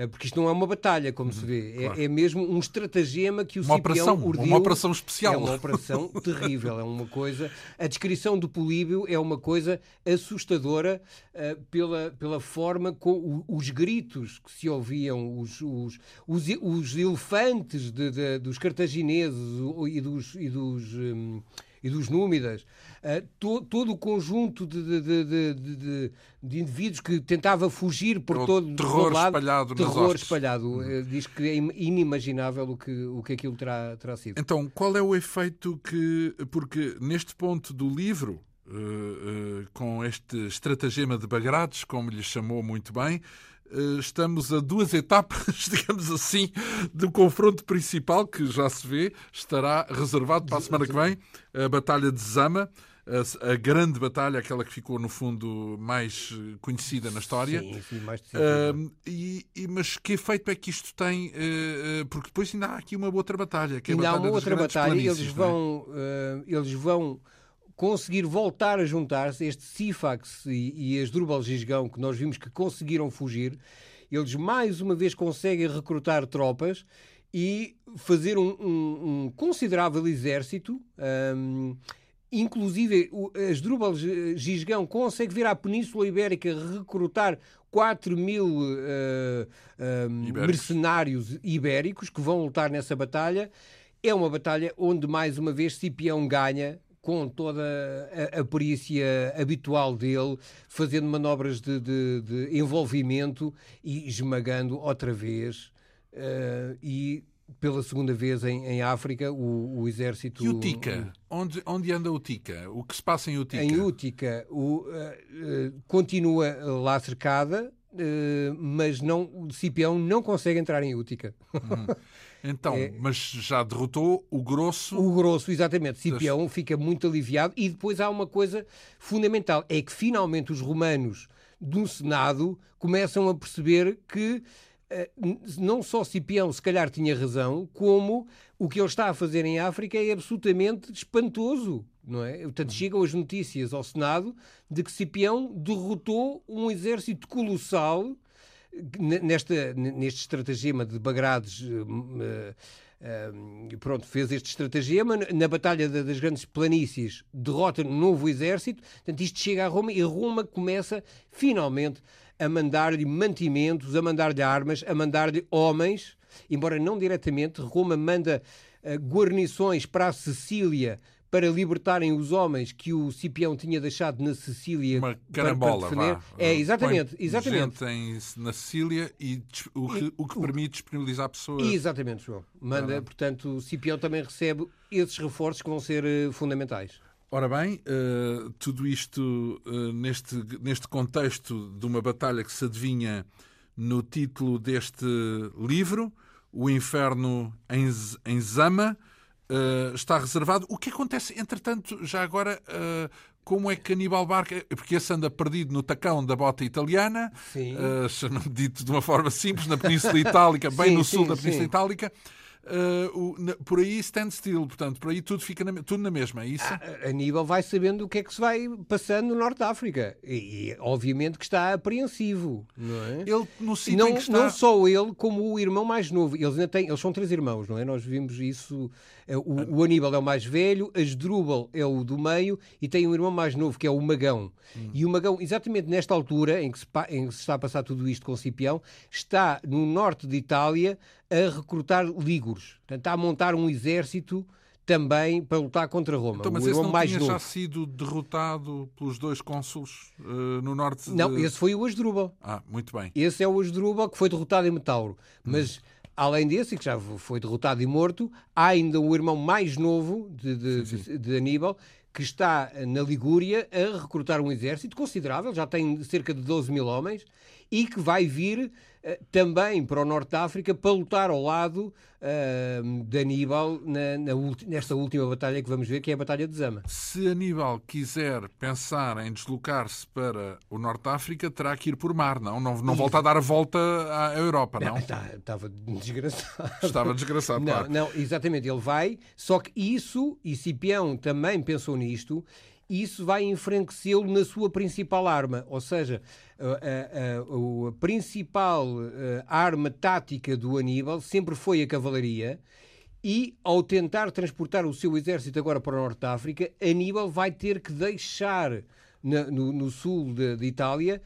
porque isto não é uma batalha, como se vê, é, claro. é, é, mesmo um estratagema que o uma Cipião operação, urdiu. Uma operação especial. É uma operação [laughs] terrível, é uma coisa... A descrição do Políbio é uma coisa assustadora uh, pela, pela forma com os gritos que se ouviam, os, os, os, os elefantes de, de, dos cartagineses e dos... E dos um, e dos Númidas, uh, to, todo o conjunto de, de, de, de, indivíduos que tentava fugir por o todo terror lado, espalhado terror espalhado. Uh, diz que é inimaginável o que, o que aquilo terá, terá sido. Então, qual é o efeito que. Porque neste ponto do livro. Uh, com este estratagema de Bagrades, como lhe chamou muito bem, estamos a duas etapas, [laughs] digamos assim, do confronto principal, que já se vê, estará reservado para a semana que vem, a Batalha de Zama, a, a grande batalha, aquela que ficou, no fundo, mais conhecida na história. Sim, sim, mais uh, e, e, Mas que efeito é que isto tem? Uh, porque depois ainda há aqui uma outra batalha, que é ainda há uma outra batalha, eles é? vão, é? eles vão conseguir voltar a juntar-se, este Sifax e, e as Drubal Gisgão, que nós vimos que conseguiram fugir, eles mais uma vez conseguem recrutar tropas e fazer um, um, um considerável exército. Um, inclusive, as Drubal Gisgão consegue vir à Península Ibérica recrutar 4 mil uh, uh, mercenários ibéricos que vão lutar nessa batalha. É uma batalha onde, mais uma vez, Cipião ganha com toda a, a perícia habitual dele, fazendo manobras de, de, de envolvimento e esmagando outra vez. Uh, e pela segunda vez em, em África, o, o, exército. E o Tica? Onde, onde anda o Tica? O que se passa em Utica? Em Utica, o, uh, uh, continua lá cercada, mas não, o Cipião não consegue entrar em Utica. Hum. [laughs] Então, é, mas já derrotou o grosso. O grosso, exatamente. Cipião das... fica muito aliviado. E depois há uma coisa fundamental: é que finalmente os romanos do Senado começam a perceber que eh, não só Cipião se calhar tinha razão, como o que ele está a fazer em África é absolutamente espantoso. Não é? Portanto, chegam as notícias ao Senado de que Cipião derrotou um exército colossal nesta, neste estratagema de Bagrades. Uh, uh, pronto, fez este estratagema na Batalha das Grandes Planícies, derrota um novo exército. Portanto, isto chega a Roma e Roma começa finalmente a mandar-lhe mantimentos, a mandar-lhe armas, a mandar-lhe homens, embora não diretamente. Roma manda guarnições para a Sicília para libertarem os homens que o Cipião tinha deixado na Sicília Uma carambola, para, defender. Vá. É, exatamente. Põe exatamente. Gente em, na Sicília e o que, o que permite disponibilizar pessoas. Exatamente, João. Manda, ah, portanto, o Cipião também recebe esses reforços que vão ser uh, fundamentais. Ora bem, uh, tudo isto uh, neste, neste contexto de uma batalha que se adivinha no título deste livro, O Inferno em, em Zama, uh, está reservado. O que acontece, entretanto, já agora, uh, como é que Aníbal Barca, porque esse anda perdido no tacão da bota italiana, uh, dito de uma forma simples, na Península Itálica, bem sim, no sul sim, da Península sim. Itálica, Uh, o, na, por aí stand still, portanto, por aí tudo fica na, tudo na mesma, é isso? Ah, Aníbal vai sabendo o que é que se vai passando no Norte da África e, e obviamente que está apreensivo, não é? Ele no sítio não, está... não só ele, como o irmão mais novo. Eles ainda têm, eles são três irmãos, não é? Nós vimos isso. É, o, o Aníbal é o mais velho, Asdrúbal é o do meio e tem um irmão mais novo que é o Magão. Hum. E o Magão, exatamente nesta altura em que, se, em que se está a passar tudo isto com Cipião, está no norte de Itália a recrutar líguros. Portanto, está a montar um exército também para lutar contra Roma. Então, mas o esse não mais tinha novo. já sido derrotado pelos dois cônsules uh, no norte Não, de... esse foi o Asdrúbal. Ah, muito bem. Esse é o Asdrúbal que foi derrotado em Metauro. Mas, hum. além desse, que já foi derrotado e morto, há ainda o irmão mais novo de, de, sim, sim. de Aníbal, que está na Ligúria a recrutar um exército considerável, já tem cerca de 12 mil homens, e que vai vir uh, também para o Norte da África para lutar ao lado uh, de Aníbal na, na nesta última batalha que vamos ver, que é a Batalha de Zama. Se Aníbal quiser pensar em deslocar-se para o Norte da África, terá que ir por mar, não? Não, não volta a dar a volta à Europa, não? Estava desgraçado. Estava desgraçado, não, claro. Não, exatamente, ele vai, só que isso, e Cipião também pensou nisto, isso vai enfraquecê-lo na sua principal arma. Ou seja, a, a, a, a principal eh, arma tática do Aníbal sempre foi a cavalaria. E, ao tentar transportar o seu exército agora para o norte da África, Aníbal vai ter que deixar na, no, no, sul de, de Itália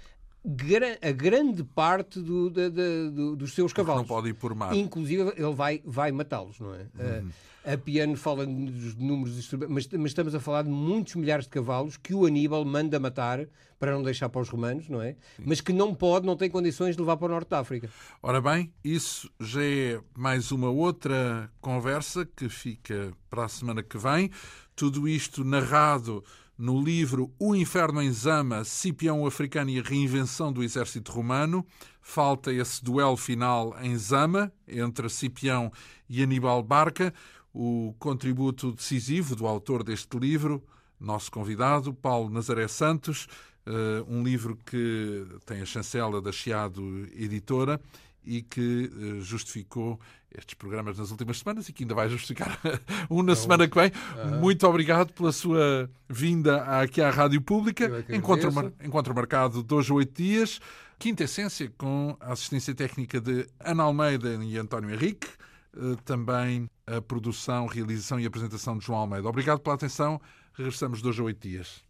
a grande parte do, de, de, do, dos seus cavalos. Não pode ir por mar. Inclusive, ele vai, vai matá-los, não é? Uhum. A Piano fala dos números, mas, mas estamos a falar de muitos milhares de cavalos que o Aníbal manda matar para não deixar para os romanos, não é? Sim. Mas que não pode, não tem condições de levar para o Norte da África. Ora bem, isso já é mais uma outra conversa que fica para a semana que vem. Tudo isto narrado no livro O Inferno em Zama, Cipião Africano e a Reinvenção do Exército Romano. Falta esse duelo final em Zama, entre Cipião e Aníbal Barca o contributo decisivo do autor deste livro, nosso convidado, Paulo Nazaré Santos, uh, um livro que tem a chancela da Chiado Editora e que uh, justificou estes programas nas últimas semanas e que ainda vai justificar [laughs] um na semana que vem. Muito obrigado pela sua vinda aqui à Rádio Pública. Encontro, mar... Encontro marcado hoje a oito dias. Quinta Essência com a assistência técnica de Ana Almeida e António Henrique. Eh, também a produção, realização e apresentação de João Almeida. Obrigado pela atenção. Regressamos dois a oito dias.